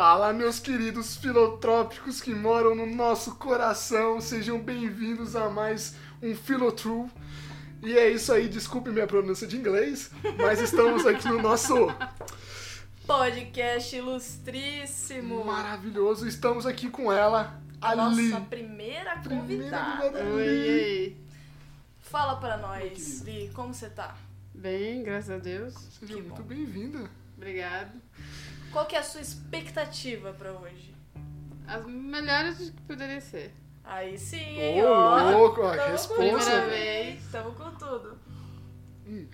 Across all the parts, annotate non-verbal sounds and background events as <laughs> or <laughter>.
Fala, meus queridos filotrópicos que moram no nosso coração, sejam bem-vindos a mais um Filotrue. E é isso aí, desculpe minha pronúncia de inglês, mas estamos aqui no nosso Podcast ilustríssimo. maravilhoso. Estamos aqui com ela, Ali. Nossa primeira Primeira convidada. convidada. Oi, oi. Fala pra nós. Li, como você tá? Bem, graças a Deus. Seja Que muito bem-vinda. Obrigado. Qual que é a sua expectativa pra hoje? As melhores que poderia ser. Aí sim, Ô, hein, ó. louco, ó, que. Primeira vez. Tamo com tudo. Hum.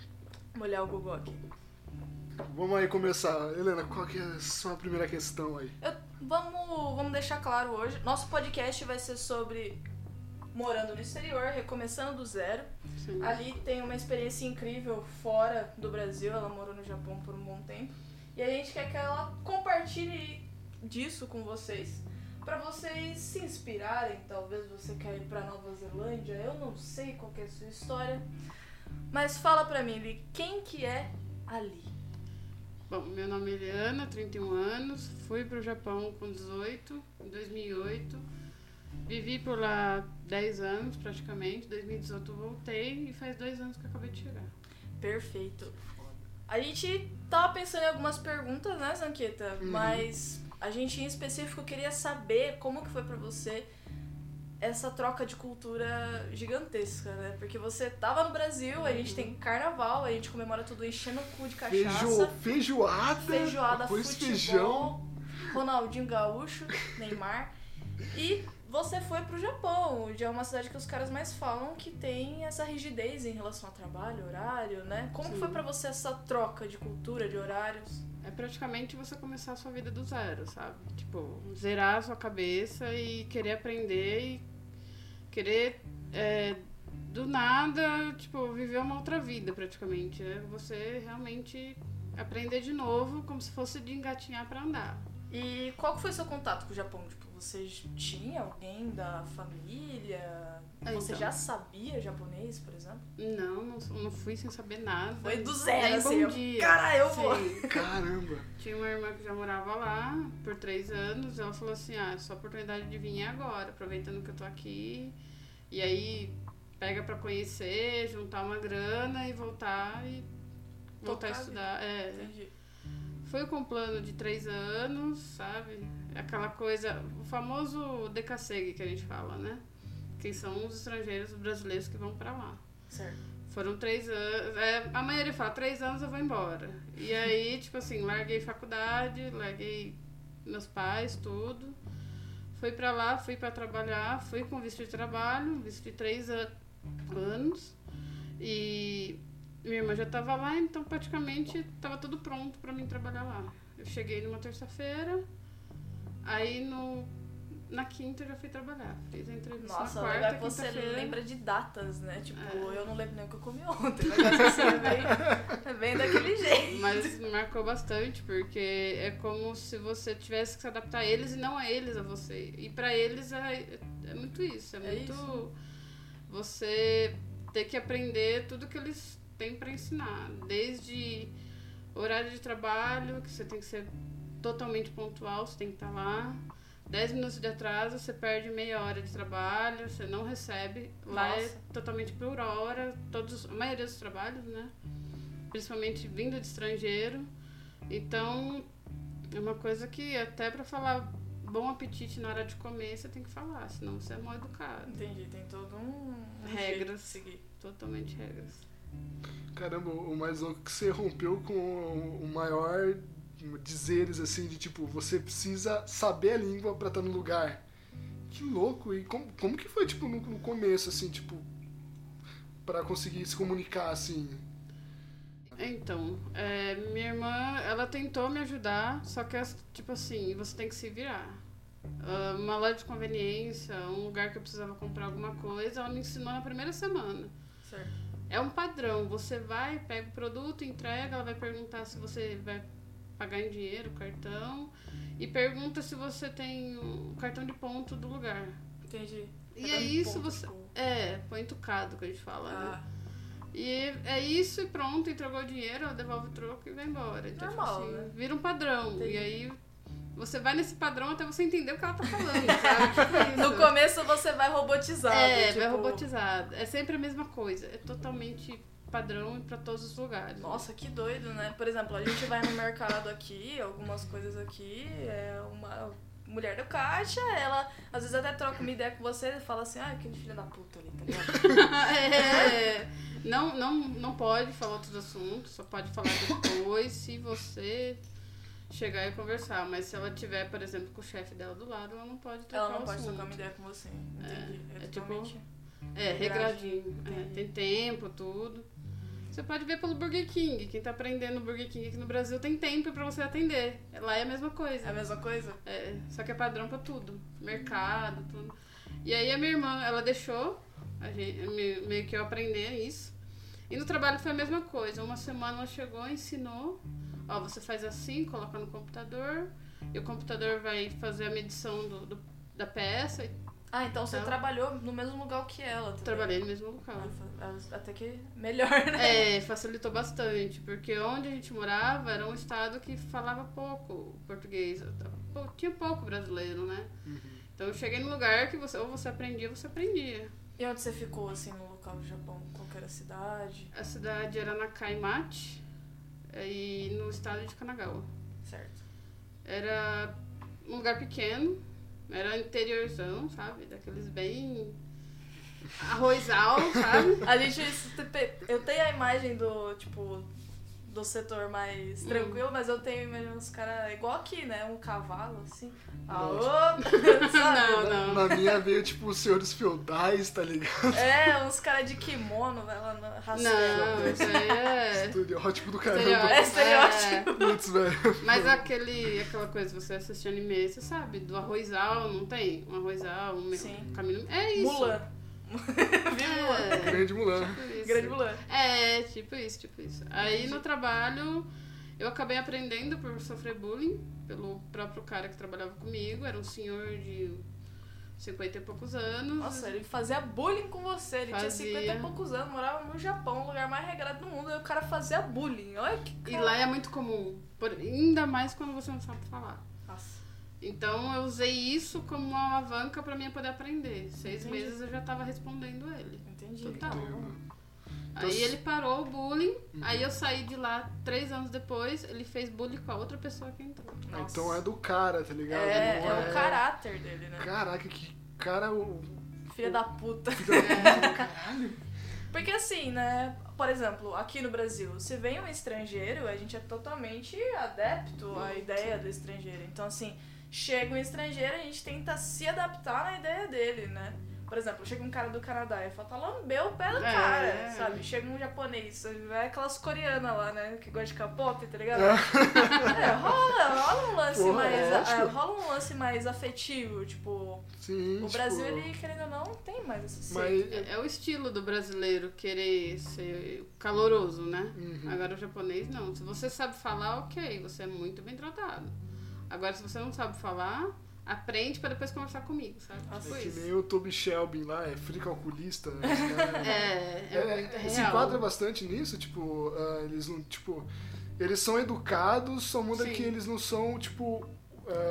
Vou olhar o Google aqui. Vamos aí começar. Helena, qual que é a sua primeira questão aí? Eu- vamos, vamos deixar claro hoje. Nosso podcast vai ser sobre morando no exterior, recomeçando do zero. Sim. Ali tem uma experiência incrível fora do Brasil, ela morou no Japão por um bom tempo. E a gente quer que ela compartilhe disso com vocês, pra vocês se inspirarem. Talvez você quer ir pra Nova Zelândia, eu não sei qual que é a sua história. Mas fala pra mim, Li, quem que é Ali? Bom, meu nome é Eliana, 31 anos. Fui pro Japão com 18, em 2008. Vivi por lá 10 anos praticamente. Em 2018 eu voltei e faz dois anos que eu acabei de chegar. Perfeito. A gente tava pensando em algumas perguntas, né, Zanqueta? Uhum. Mas a gente em específico queria saber como que foi pra você essa troca de cultura gigantesca, né? Porque você tava no Brasil, a gente tem carnaval, a gente comemora tudo enchendo o cu de cachaça, Feijo... Feijoada, feijoada, futebol, feijão. Ronaldinho Gaúcho, Neymar. E você foi pro Japão, onde é uma cidade que os caras mais falam que tem essa rigidez em relação ao trabalho, horário, né? Como Sim. foi pra você essa troca de cultura, de horários? É praticamente você começar a sua vida do zero, sabe? Tipo, zerar a sua cabeça e querer aprender e querer, é, do nada, tipo, viver uma outra vida praticamente. É você realmente aprender de novo, como se fosse de engatinhar pra andar. E qual foi seu contato com o Japão? Tipo, você tinha alguém da família? É, Você então. já sabia japonês, por exemplo? Não, não, não fui sem saber nada. Foi do zero, assim, bom dia. Cara, eu vou. <laughs> Caramba. Tinha uma irmã que já morava lá por três anos. Ela falou assim: ah, sua oportunidade de vir é agora, aproveitando que eu tô aqui. E aí pega pra conhecer, juntar uma grana e voltar e voltar a Tocar a estudar. É, Entendi. foi com um plano de três anos, sabe? Aquela coisa, o famoso decassegue que a gente fala, né? Que são os estrangeiros os brasileiros que vão pra lá. Certo. Foram três anos. É, a maioria fala, três anos eu vou embora. E aí, tipo assim, larguei faculdade, larguei meus pais, tudo. Fui pra lá, fui pra trabalhar, fui com visto de trabalho, visto de três an- anos. E minha irmã já tava lá, então praticamente tava tudo pronto pra mim trabalhar lá. Eu cheguei numa terça-feira, aí no, na quinta eu já fui trabalhar. Fiz a entrevista Nossa, na quarta, que você lembra de datas, né? Tipo, É. eu não lembro nem o que eu comi ontem. Mas assim, é bem, <laughs> é bem daquele jeito. Mas marcou bastante, porque é como se você tivesse que se adaptar a eles e não a eles a você. E pra eles é, é muito isso. É, É muito isso. você ter que aprender tudo que eles têm pra ensinar. Desde horário de trabalho, que você tem que ser totalmente pontual, você tem que estar lá. 10 minutos de atraso, você perde meia hora de trabalho, você não recebe. Lá é Nossa. totalmente por hora, todos, a maioria dos trabalhos, né? Principalmente vindo de estrangeiro. Então, é uma coisa que até pra falar bom apetite na hora de comer, você tem que falar, senão você é mal educado. Entendi, tem todo um, Regras. jeito de seguir. Totalmente regras. Caramba, o mais louco é que você rompeu com o maior dizeres assim de tipo, você precisa saber a língua pra estar no lugar. Que louco! E como, como que foi tipo no, no começo assim, tipo, Pra conseguir se comunicar assim? Então, é, minha irmã, ela tentou me ajudar, só que, tipo assim, você tem que se virar. Ah, uma loja de conveniência, um lugar que eu precisava comprar alguma coisa, ela me ensinou na primeira semana. Certo. É um padrão, você vai, pega o produto, entrega, ela vai perguntar se você vai pagar em dinheiro, cartão, e pergunta se você tem o cartão de ponto do lugar. Entendi. E é isso, você. tipo, É, põe tucado que a gente fala, né? Ah, E é isso e pronto, entregou o dinheiro, devolve o troco e vai embora. Então, Normal, tipo assim, né? Vira um padrão. Entendi. E aí Você vai nesse padrão até você entender o que ela tá falando, <laughs> sabe? Tipo. No começo você vai robotizado. É, tipo... vai robotizado. É sempre a mesma coisa. É totalmente padrão pra todos os lugares. Nossa, que doido, né? Por exemplo, a gente vai no mercado aqui, algumas coisas aqui, é uma mulher do caixa, ela às vezes até troca uma ideia com você e fala assim, ah, aquele filho da puta ali, tá ligado? <laughs> é, não, não, não pode falar outros assuntos, só pode falar depois se você chegar e conversar. Mas se ela tiver, por exemplo, com o chefe dela do lado, ela não pode trocar Ela não pode assunto. trocar uma ideia com você. Entendi. é É, tipo- totalmente... É, regradinho. É, tem tempo, tudo. Você pode ver pelo Burger King. Quem tá aprendendo Burger King aqui no Brasil tem tempo pra você atender. Lá é a mesma coisa. É a mesma coisa? É, só que é padrão pra tudo. Mercado, tudo. E aí a minha irmã, ela deixou a gente, me- meio que eu aprender isso. E no trabalho foi a mesma coisa. Uma semana ela chegou, ensinou. Ó, você faz assim, coloca no computador. E o computador vai fazer a medição do, do- da peça. E Ah, então você Então- trabalhou no mesmo lugar que ela. também. trabalhei no mesmo local. Ah, fa- Até que melhor, né? É, facilitou bastante, porque onde a gente morava era um estado que falava pouco português. Pô, Tinha pouco brasileiro, né? Então eu cheguei num lugar que você, ou você aprendia ou você aprendia. E onde você ficou, assim, no local do Japão? Qual que era a cidade? A cidade era Nakaimachi e no estado de Kanagawa. Certo. Era um lugar pequeno, era interiorzão, sabe? Daqueles bem arrozal, sabe? A gente. Eu tenho a imagem do, tipo, do setor mais Hum. tranquilo, mas eu tenho imaginando os caras igual aqui, né? Um cavalo, assim. Alô? <laughs> Não, Sabe? não. Na minha veio, tipo, os senhores feudais, tá ligado? É, uns caras de kimono, vai lá. Não, isso aí é. Estereótipo do caramba. É estereótipo. É. Putz, velho. Mas aquele, aquela coisa, você assistir anime, você sabe, do arrozal, não tem? Um arrozal, um Sim. caminho. É isso. Mulan. <laughs> Viu Mulan? É, Grande Mulan. tipo. Grande Mulan. É, tipo isso, tipo isso. Aí no trabalho eu acabei aprendendo por sofrer bullying pelo próprio cara que trabalhava comigo. Era um senhor de 50 e poucos anos. Nossa, ele fazia bullying com você. Ele tinha Fazia. 50 e poucos anos, morava no Japão, o lugar mais regrado do mundo, e o cara fazia bullying. Olha que E cara... lá é muito comum, por- ainda mais quando você não sabe falar. Então eu usei isso como uma alavanca pra mim poder aprender. Seis Entendi. meses eu já tava respondendo ele. Entendi. Total. Entendo. Aí ele parou o bullying, aí eu saí de lá três anos depois, ele fez bullying com a outra pessoa que entrou. Ah, Nossa. Então é do cara, tá ligado? É, Não é o caráter dele, né? Caraca, que cara. o- Filha da puta. Caralho. Porque assim, né? Por exemplo, aqui no Brasil, se vem um estrangeiro, a gente é totalmente adepto à ideia do estrangeiro. Então, assim, chega um estrangeiro, a gente tenta se adaptar na ideia dele, né? Por exemplo, chega um cara do Canadá e falta lamber o pé do É. cara, sabe? Chega um japonês, vai aquelas coreanas lá, né? Que gosta de K-pop, tá ligado? É, <laughs> rola, rola um lance Pô, mais. é, rola um lance mais afetivo, tipo. Sim, O tipo, Brasil, ele, querendo ou não, tem mais esse Mas. É, é o estilo do brasileiro querer ser caloroso, né? Uhum. Agora o japonês não. Se você sabe falar, ok, você é muito bem tratado. Agora, se você não sabe falar, aprende pra depois conversar comigo, sabe? Tipo É que isso. nem o Toby Shelby lá, é free calculista. né? <laughs> É, é, É, muito se enquadra bastante nisso, tipo, ah, eles não, tipo, eles são educados, só muda Sim. que eles não são, tipo,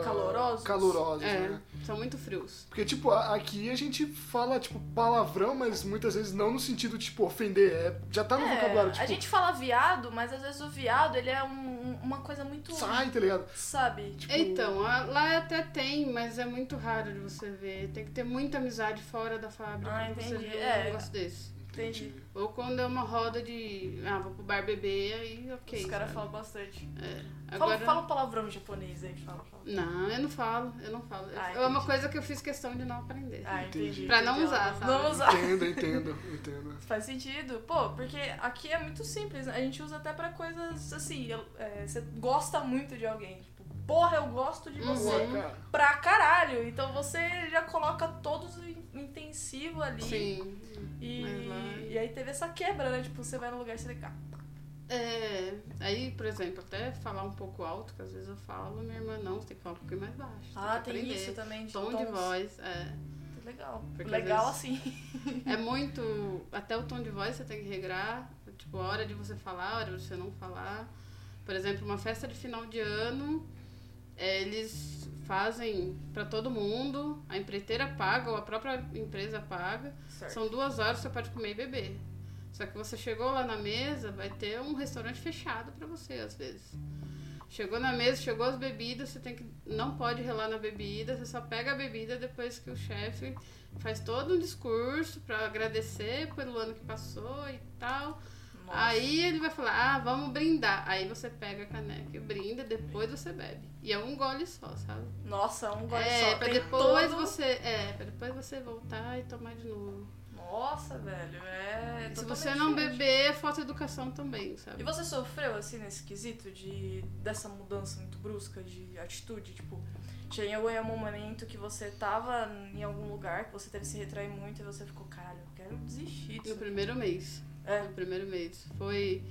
Calorosos? calorosos, É, né? são muito frios. Porque, tipo, a- aqui a gente fala, tipo, palavrão, mas muitas vezes não no sentido, tipo, ofender, é, já tá no É, vocabulário, tipo, a gente fala viado, mas às vezes o viado ele é um- uma coisa muito. sai, tá ligado? Sabe? Tipo, Então, lá até tem, mas é muito raro de você ver. Tem que ter muita amizade fora da fábrica Ah, pra você entendi. ver É. um negócio desse. Entendi. Ou quando é uma roda de. Ah, vou pro bar beber, aí ok. Os caras falam bastante. É. Fala, Agora... fala um palavrão japonês aí, fala, fala. Não, eu não falo, eu não falo. Ah, é uma coisa que eu fiz questão de não aprender. Ah, entendi. Entendi. Pra não entendi. usar, sabe? Não usar. Entendo, entendo, entendo. <laughs> Faz sentido. Pô, porque aqui é muito simples. A gente usa até pra coisas assim. é, você gosta muito de alguém. Tipo, porra, eu gosto de Uhum. você. Cara, Pra caralho. Então você já coloca todos em intensivo ali. Sim. E, e aí teve essa quebra, né? Tipo, você vai no lugar e você fica. É, aí, por exemplo, até falar um pouco alto, que às vezes eu falo, minha irmã não, você tem que falar um pouquinho mais baixo. Ah, tem aprender. isso também. De Tom de tons. voz, é. Legal. Porque Legal assim. <laughs> É muito. Até o tom de voz você tem que regrar. Tipo, a hora de você falar, a hora de você não falar. Por exemplo, uma festa de final de ano. É, eles fazem pra todo mundo, a empreiteira paga ou a própria empresa paga. Certo. São duas horas que você pode comer e beber. Só que você chegou lá na mesa, vai ter um restaurante fechado pra você, às vezes. Chegou na mesa, chegou as bebidas, você tem que. Não pode relar na bebida, você só pega a bebida depois que o chefe faz todo um discurso pra agradecer pelo ano que passou e tal. Nossa. Aí ele vai falar, ah, vamos brindar. Aí você pega a caneca e brinda, depois você bebe. E é um gole só, sabe? Nossa, um gole é, só. pra Tem depois todo- você. É, pra depois você voltar e tomar de novo. Nossa, velho, é. Se você não diferente. beber, falta educação também, sabe? E você sofreu, assim, nesse quesito de dessa mudança muito brusca de atitude? Tipo, chegou em algum momento que você tava em algum lugar, que você teve que se retrair muito e você ficou, caralho, eu quero desistir No disso. primeiro mês. É. No primeiro mês. Foi.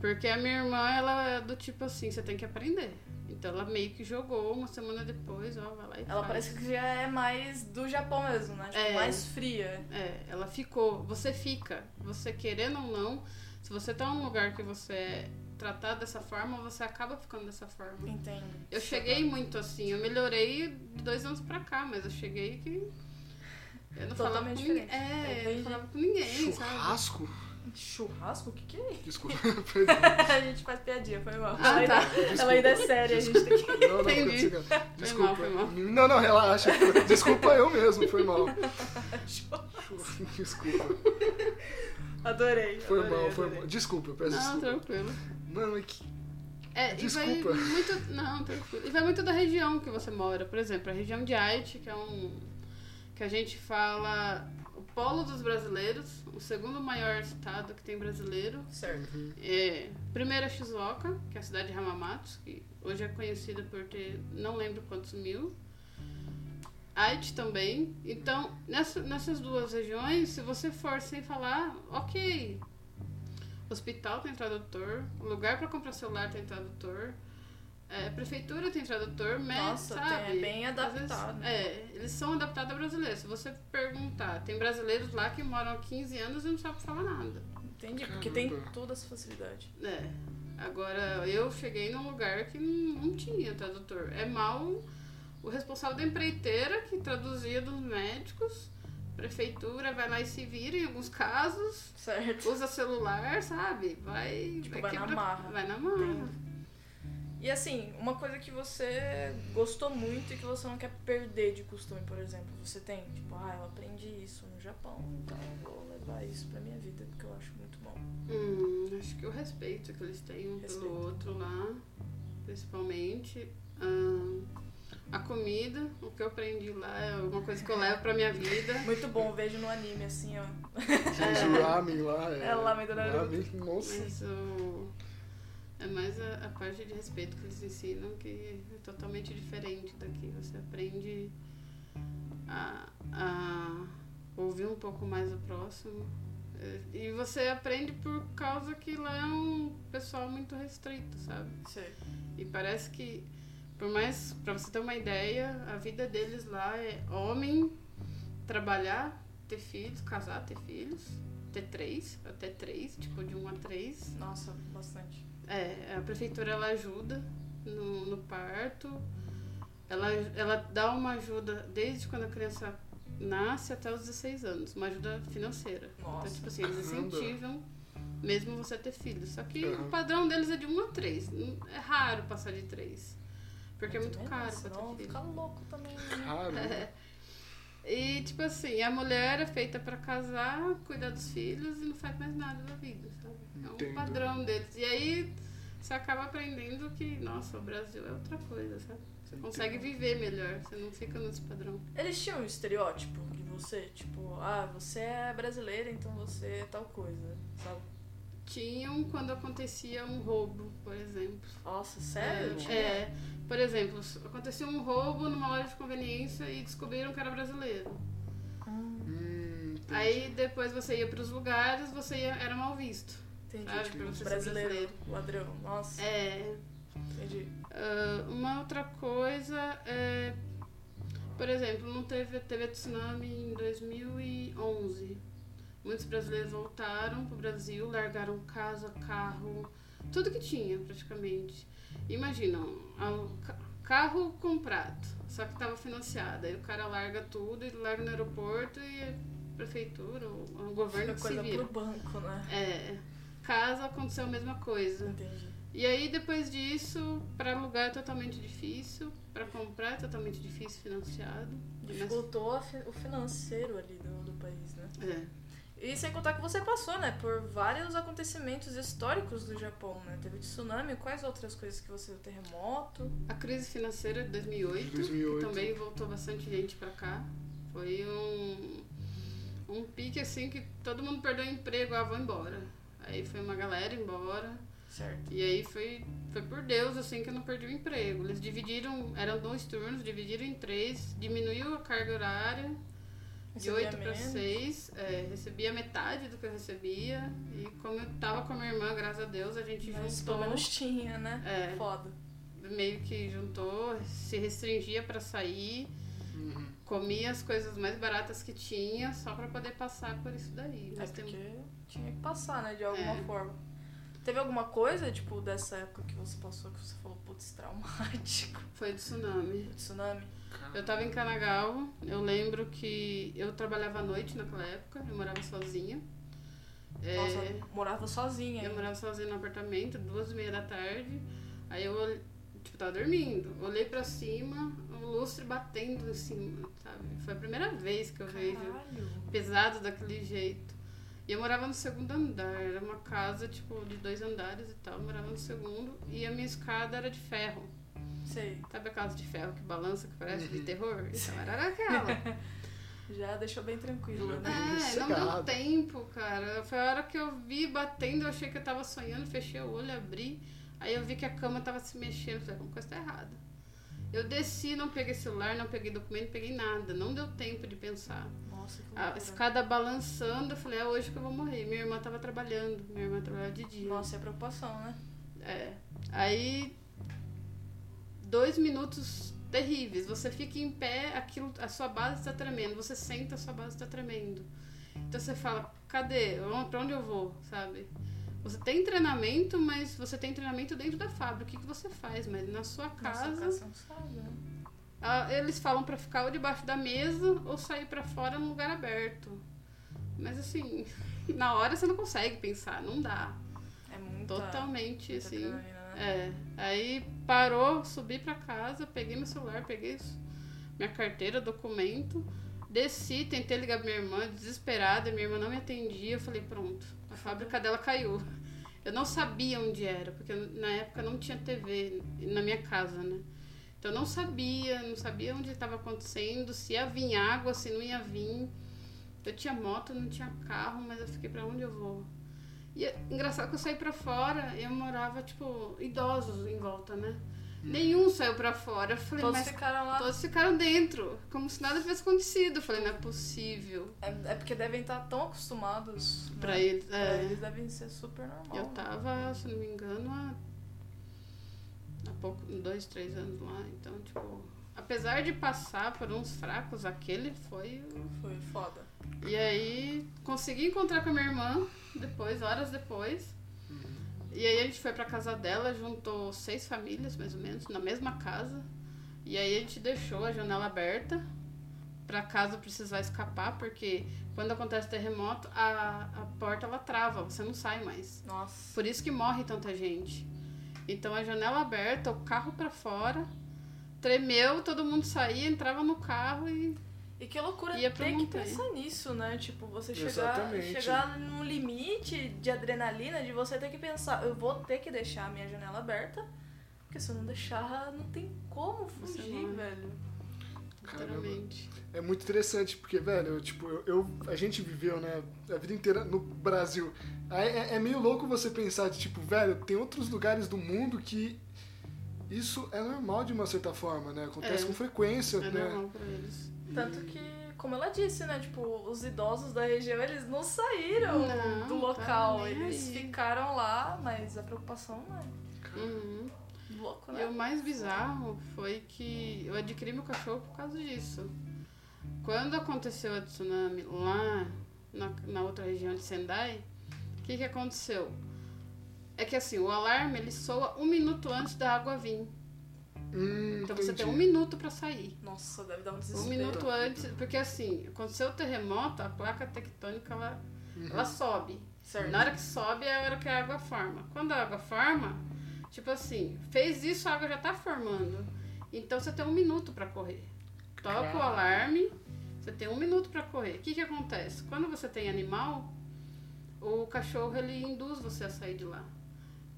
Porque a minha irmã, ela é do tipo assim, você tem que aprender. Então ela meio que jogou uma semana depois, ó, vai lá e Ela faz. parece que já é mais do Japão mesmo, né? Tipo, É. mais fria. É, ela ficou. Você fica. Você querendo ou não, se você tá num lugar que você é tratado dessa forma, você acaba ficando dessa forma. Entendo. Eu cheguei muito assim, eu melhorei de dois anos pra cá, mas eu cheguei que. Eu não falava com Totalmente ninguém. É, eu não falava com ninguém, sabe? Churrasco? Churrasco? O que, que é isso? Desculpa, <laughs> <laughs> a gente faz piadinha, foi mal. Ah, ela, tá. ainda, ela ainda é séria, a gente tem que. Não, não, Entendi. consigo. Foi Desculpa. mal, foi mal. Não, não, relaxa. Desculpa eu mesmo, foi mal. <laughs> Desculpa. Adorei. Foi adorei, mal, foi adorei. mal. Desculpa, eu peço Não, desculpa. tranquilo. Mano, é que. É, Desculpa. E vai muito, não, tranquilo. E vai muito da região que você mora. Por exemplo, a região de Haiti, que é um. que a gente fala polo dos brasileiros, o segundo maior estado que tem brasileiro. Certo. É, primeiro é Shizuoka, que é a cidade de Hamamatsu, que hoje é conhecida por ter não lembro quantos mil. Haiti também. Então, nessa, nessas duas regiões, se você for sem falar, ok. Hospital tem tradutor, lugar para comprar celular tem tradutor, é, prefeitura tem tradutor, mas, Nossa, tem- sabe? é bem às vezes- adaptado. é, eles são adaptados a brasileiros. Se você perguntar, tem brasileiros lá que moram há 15 anos e não sabem falar nada. Entendi, porque tem toda essa facilidade. É. Agora, eu cheguei num lugar que não, não tinha tradutor. É mal o responsável da empreiteira que traduzia dos médicos. Prefeitura vai lá e se vira em alguns casos. Certo. Usa celular, sabe? Vai. Tipo, vai na quebrar- marra. Vai na marra. E assim, uma coisa que você gostou muito e que você não quer perder de costume, por exemplo, você tem, tipo, ah, eu aprendi isso no Japão, então eu vou levar isso pra minha vida, porque eu acho muito bom. Hum, acho que o respeito que eles têm um Respeito. pelo outro lá, principalmente. Ahn, a comida, o que eu aprendi lá é uma coisa que eu levo pra minha vida. <laughs> Muito bom, vejo no anime, assim, ó. Gente, o ramen lá. É, É o ramen do Naruto. ramen, Nossa. Mas o... mais a, a parte de respeito que eles ensinam que é totalmente diferente daqui. Você aprende a, a ouvir um pouco mais o próximo. É, E você aprende por causa que lá é um pessoal muito restrito, sabe? Sei. E parece que, por mais, pra você ter uma ideia, a vida deles lá é homem, trabalhar, ter filhos, casar, ter filhos, ter três, até três, tipo de um a três. Nossa, bastante. É, a prefeitura ela ajuda no, no parto, ela, ela dá uma ajuda desde quando a criança nasce até os 16 anos, uma ajuda financeira. Nossa. Então, tipo assim, eles incentivam mesmo você ter filhos. Só que Aham. o padrão deles é de 1 a 3. É raro passar de 3. Porque é muito Também, caro pra ter filho. fica louco também. né? Caro. E, tipo assim, a mulher é feita pra casar, cuidar dos filhos e não faz mais nada da vida, sabe? É um Entendo. padrão deles. E aí você acaba aprendendo que, nossa, o Brasil é outra coisa, sabe? Você consegue viver melhor, você não fica nesse padrão. Eles tinham um estereótipo de você, tipo, ah, você é brasileira, então você é tal coisa, sabe? Tinham quando acontecia um roubo, por exemplo. Nossa, sério? É, é, por exemplo, acontecia um roubo numa loja de conveniência e descobriram que era brasileiro. Hum, entendi. Aí depois você ia pros lugares, você ia, era mal visto. Entendi, Sabe, tipo, pra você brasileiro, brasileiro. ladrão. Nossa, É, entendi. Ah, uma outra coisa é, por exemplo, não teve, teve a tsunami em 2011. Muitos brasileiros voltaram pro Brasil, largaram casa, carro, tudo que tinha praticamente. Imagina, a- ca- carro comprado, só que tava financiado. Aí o cara larga tudo e larga no aeroporto e a prefeitura, o, o governo que Fica se coisa vira. pro banco, né? É, casa aconteceu a mesma coisa. Entendi. E aí depois disso, para alugar é totalmente difícil, para comprar é totalmente difícil, financiado. Mas- Dificultou fi- o financeiro ali do, do país, né? É. E sem contar que você passou, né, por vários acontecimentos históricos do Japão, né? Teve tsunami, quais outras coisas que você viu? Terremoto? A crise financeira de 2008, 2008. que também voltou bastante gente pra cá. Foi um, um pique assim que todo mundo perdeu o emprego, ah, vou embora. Aí foi uma galera embora. Certo. E aí foi, foi por Deus assim que eu não perdi o emprego. Eles dividiram, eram dois turnos, dividiram em três, diminuiu a carga horária de Recebia 8 para. 6. É, recebia metade do que eu recebia. E como eu tava com a minha irmã, graças a Deus, a gente Mas juntou. pelo menos tinha, né? É. Foda. meio que juntou, se restringia pra sair. Comia as coisas mais baratas que tinha só pra poder passar por isso daí. É Mas tem- porque tinha que passar, né? De alguma É. forma. Teve alguma coisa, tipo, dessa época que você passou que você falou, putz, traumático? <laughs> foi de tsunami. Tsunami? Eu tava em Kanagawa, eu lembro que eu trabalhava à noite naquela época, eu morava sozinha. É, Nossa, morava sozinha. eu morava sozinha no apartamento, duas e meia da tarde. Aí eu, olhei- tipo, tava dormindo. Olhei pra cima, lustre batendo em cima, sabe? Foi a primeira vez que eu vejo pesado daquele jeito. E eu morava no segundo andar, era uma casa tipo de dois andares e tal, eu morava no segundo e a minha escada era de ferro. Sei. Sabe a casa de ferro que balança, que parece de Uhum. terror? <laughs> Então era aquela. <laughs> Já deixou bem tranquilo, né? É, não deu tempo, cara. Foi a hora que eu vi batendo, eu achei que eu tava sonhando, fechei o olho, abri. Aí eu vi que a cama tava se mexendo, falei, alguma coisa tá errada. Eu desci, não peguei celular, não peguei documento, não peguei nada. Não deu tempo de pensar. Nossa, que A escada balançando, eu falei, é hoje que eu vou morrer. Minha irmã tava trabalhando, minha irmã trabalhava de dia. Nossa, é preocupação, né? É. Aí, dois minutos terríveis. Você fica em pé, aquilo, a sua base está tremendo. Você senta, a sua base está tremendo. Então você fala, cadê? Pra onde eu vou, sabe? Você tem treinamento, mas você tem treinamento dentro da fábrica. O que, que você faz? Mas na sua casa, Nossa, casa né? ah, eles falam pra ficar ou debaixo da mesa ou sair pra fora num lugar aberto. Mas assim, <laughs> na hora você não consegue pensar, não dá. É muito. Totalmente muita assim. né? É, aí parou, subi pra casa, peguei meu celular, peguei minha carteira, documento, desci, tentei ligar pra minha irmã, desesperada, minha irmã não me atendia, eu falei, pronto, a fábrica dela caiu. Eu não sabia onde era, porque na época não tinha TV na minha casa, né? Então eu não sabia, não sabia onde estava acontecendo, se ia vir água, se não ia vir. Eu tinha moto, não tinha carro, mas eu fiquei pra onde eu vou? E é engraçado que eu saí pra fora eu morava, tipo, idosos em volta, né? Nenhum saiu pra fora. Eu falei, Todos mas ficaram lá. todos ficaram dentro, como se nada tivesse acontecido. Eu falei, não é possível. É, é porque devem estar tão acostumados. Pra né? eles, Pra é. eles devem ser super normal. Eu tava, se não me engano, há, há pouco, dois, três anos lá. Então, tipo, apesar de passar por uns fracos, aquele foi. Foi foda. E aí consegui encontrar com a minha irmã depois, horas depois. E aí a gente foi pra casa dela, juntou seis famílias, mais ou menos, na mesma casa. E aí a gente deixou a janela aberta pra caso precisar escapar, porque quando acontece terremoto, a, a porta ela trava, você não sai mais. Nossa. Por isso que morre tanta gente. Então a janela aberta, o carro pra fora, tremeu, todo mundo saía, entrava no carro e E que loucura Ia pra ter que pensar nisso, né? Tipo, você chegar, Exatamente. chegar num limite de adrenalina de você ter que pensar, eu vou ter que deixar a minha janela aberta, porque se eu não deixar, não tem como fugir, velho. Caramba. literalmente. É muito interessante, porque, velho, eu, tipo, eu, eu- a gente viveu, né, a vida inteira no Brasil. Aí É, é meio louco você pensar de, tipo, velho, tem outros lugares do mundo que isso é normal de uma certa forma, né? Acontece É. com frequência, É né? normal pra eles. Tanto que, como ela disse, né? Tipo, os idosos da região, eles não saíram Não, do tá local. nem Eles ficaram lá, mas a preocupação não é Uhum. louco, E né? o mais bizarro foi que eu adquiri meu cachorro por causa disso. Quando aconteceu a tsunami lá na, na outra região de Sendai, o que, que aconteceu? É que assim, o alarme ele soa um minuto antes da água vir. Hum, Então você tem um entendi. minuto pra sair. Nossa, deve dar um Um desespero. minuto antes, porque assim, aconteceu o terremoto, a placa tectônica ela, Uhum. ela sobe. Certo. Na hora que sobe é a hora que a água forma. Quando a água forma, tipo assim, fez isso, a água já tá formando. Então você tem um minuto pra correr. Toca o alarme, você tem um minuto pra correr. O que que acontece? Quando você tem animal, o cachorro ele induz você a sair de lá.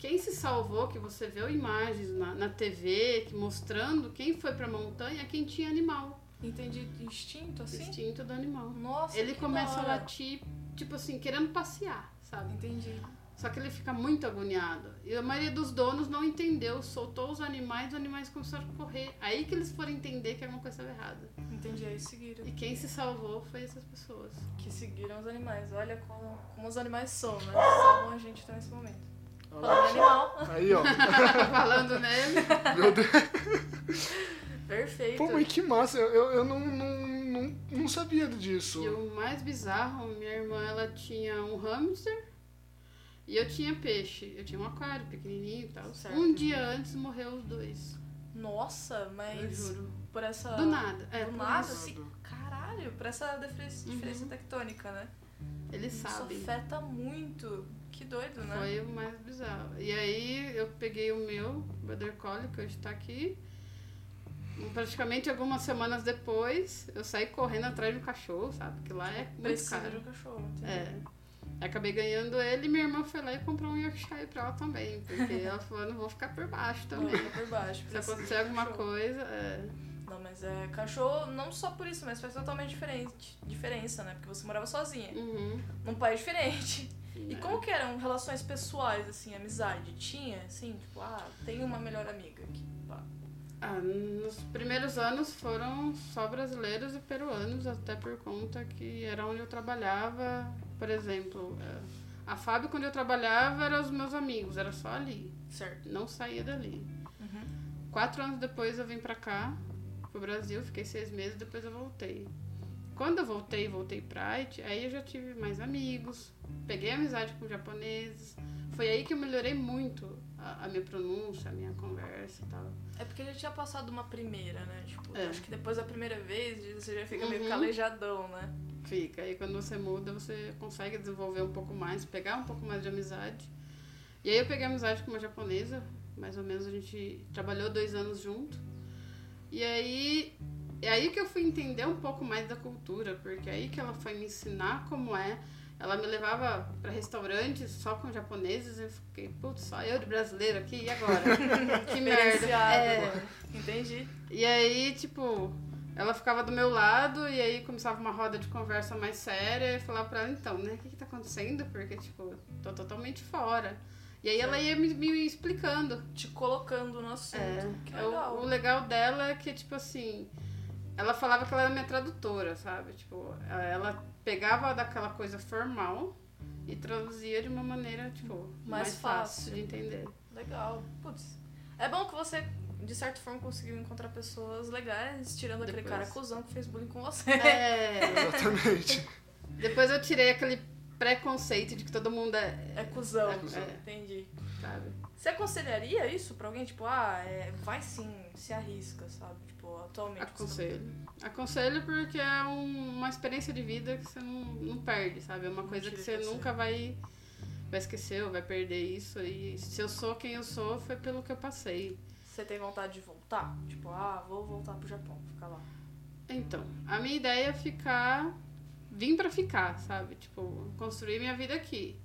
Quem se salvou, que você viu imagens na, na TV que mostrando quem foi pra montanha, é quem tinha animal. Entendi. Instinto, assim? Instinto do animal. Nossa, Ele começa a latir, tipo assim, querendo passear, sabe? Entendi. Só que ele fica muito agoniado. E a maioria dos donos não entendeu, soltou os animais, os animais começaram a correr. Aí que eles foram entender que alguma coisa estava errada. Entendi. Aí seguiram. E quem se salvou foi essas pessoas. Que seguiram os animais. Olha como, como os animais são, né? Salvam a gente até nesse momento. Olha Falando animal. Aí, ó. <laughs> Falando nele. Meu Deus. Perfeito. Pô, mas que massa. Eu, eu, eu não, não, não, não sabia disso. E o mais bizarro, minha irmã ela tinha um hamster e eu tinha peixe. Eu tinha um aquário pequenininho e tal. Certo. Um dia antes morreu os dois. Nossa, Eu mas juro. por essa. Do nada. É, Do nada, isso. assim. Caralho, por essa diferença, Uhum. diferença tectônica, né? Eles Isso sabem. afeta muito. Que doido, né? Foi o mais bizarro. E aí eu peguei o meu Border Collie, que hoje tá aqui. Praticamente algumas semanas depois, eu saí correndo atrás do cachorro, sabe? Porque lá é muito Precisa de caro. um cachorro. entendi. É. Acabei ganhando ele e minha irmã foi lá e comprou um Yorkshire pra ela também. Porque <laughs> ela falou, não vou ficar por baixo Não, também. fica por baixo. Se acontecer alguma cachorro. coisa, é. Não, mas é cachorro, não só por isso, mas faz totalmente diferente, diferença, né? Porque você morava sozinha, Uhum. num país diferente. E É. como que eram relações pessoais, assim, amizade? Tinha, assim, tipo, ah, tem uma melhor amiga aqui. pá. Ah, nos primeiros anos foram só brasileiros e peruanos, até por conta que era onde eu trabalhava. Por exemplo, eh, a Fábio, quando eu trabalhava, eram os meus amigos, era só ali, Certo. não saía dali. Uhum. Quatro anos depois eu vim pra cá, pro Brasil, fiquei seis meses, depois eu voltei. Quando eu voltei, voltei pra Haiti, aí eu já tive mais amigos, peguei amizade com japoneses. Foi aí que eu melhorei muito a, a minha pronúncia, a minha conversa e tal. É porque ele tinha passado uma primeira, né? Tipo, É. acho que depois da primeira vez você já fica meio Uhum. calejadão, né? Fica. Aí quando você muda, você consegue desenvolver um pouco mais, pegar um pouco mais de amizade. E aí eu peguei amizade com uma japonesa, mais ou menos a gente trabalhou dois anos junto. E aí é aí que eu fui entender um pouco mais da cultura, porque é aí que ela foi me ensinar como é. Ela me levava pra restaurantes só com japoneses e eu fiquei, putz, só eu de brasileiro aqui, e agora? <laughs> que merda. É. Entendi. E aí, tipo, ela ficava do meu lado e aí começava uma roda de conversa mais séria e eu falava pra ela, então, né, o que que tá acontecendo? Porque, tipo, tô totalmente fora. E aí ela ia me, me explicando. Te colocando no assunto. É, que o- legal. O, legal dela é que, tipo assim, ela falava que ela era minha tradutora, sabe? Tipo, ela pegava daquela coisa formal e traduzia de uma maneira, tipo, Mais mais, fácil. fácil. de entender. Legal. Putz. É bom que você, de certa forma, conseguiu encontrar pessoas legais, tirando aquele Depois. cara cuzão que fez bullying com você. É, <laughs> Exatamente. depois eu tirei aquele preconceito de que todo mundo é, É cuzão. É cuzão. Entendi. sabe? Você aconselharia isso pra alguém? Tipo, ah, é, vai sim, se arrisca, sabe? Tipo, atualmente. Aconselho. Aconselho porque é um- uma experiência de vida que você não, não perde, sabe? É uma Não coisa que você. nunca vai, vai esquecer ou vai perder isso. E se eu sou quem eu sou, foi pelo que eu passei. Você tem vontade de voltar? Tipo, ah, vou voltar pro Japão, ficar lá. Então, a minha ideia é ficar. Vim pra ficar, sabe? Tipo, construir minha vida aqui.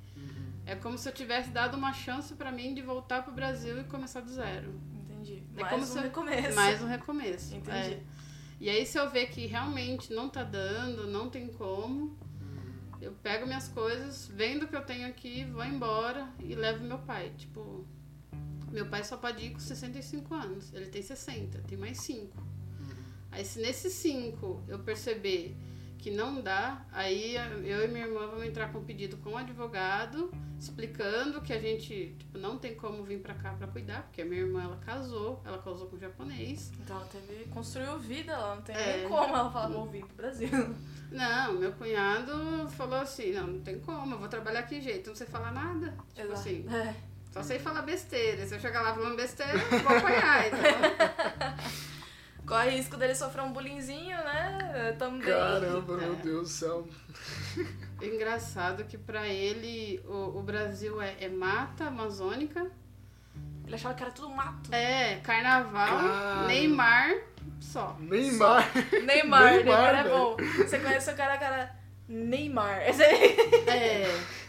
Uhum. É como se eu tivesse dado uma chance pra mim de voltar pro Brasil e começar do zero. Entendi. É Mais como um se- recomeço. Mais um recomeço. Entendi. é. E aí, se eu ver que realmente não tá dando, não tem como, eu pego minhas coisas, vendo o que eu tenho aqui, vou embora e levo meu pai. Tipo, meu pai só pode ir com 65 anos. Ele tem 60, tem mais 5. Aí, se nesses 5 eu perceber que não dá, aí eu e minha irmã vamos entrar com um pedido com o advogado, explicando que a gente tipo, não tem como vir pra cá pra cuidar, porque a minha irmã ela casou, ela casou com um japonês. Então ela teve. construiu vida lá, não tem É. nem como ela falar, vou vir pro Brasil. Não, meu cunhado falou assim, não, não tem como, eu vou trabalhar que jeito, não sei falar nada. Tipo Exato. assim, É. Só sei falar besteira. Se eu chegar lá falando besteira, eu vou apanhar. Então, <laughs> Corre risco dele sofrer um bullyingzinho, né? Também. Caramba, meu. Deus do céu. <laughs> engraçado que pra ele o, o Brasil é, é mata amazônica, Ele achava que era tudo mato. é carnaval, Cara. Neymar, só. Neymar. Neymar, <laughs> Neymar, Neymar, é bom. Você conhece o cara, cara. Neymar. <laughs> É,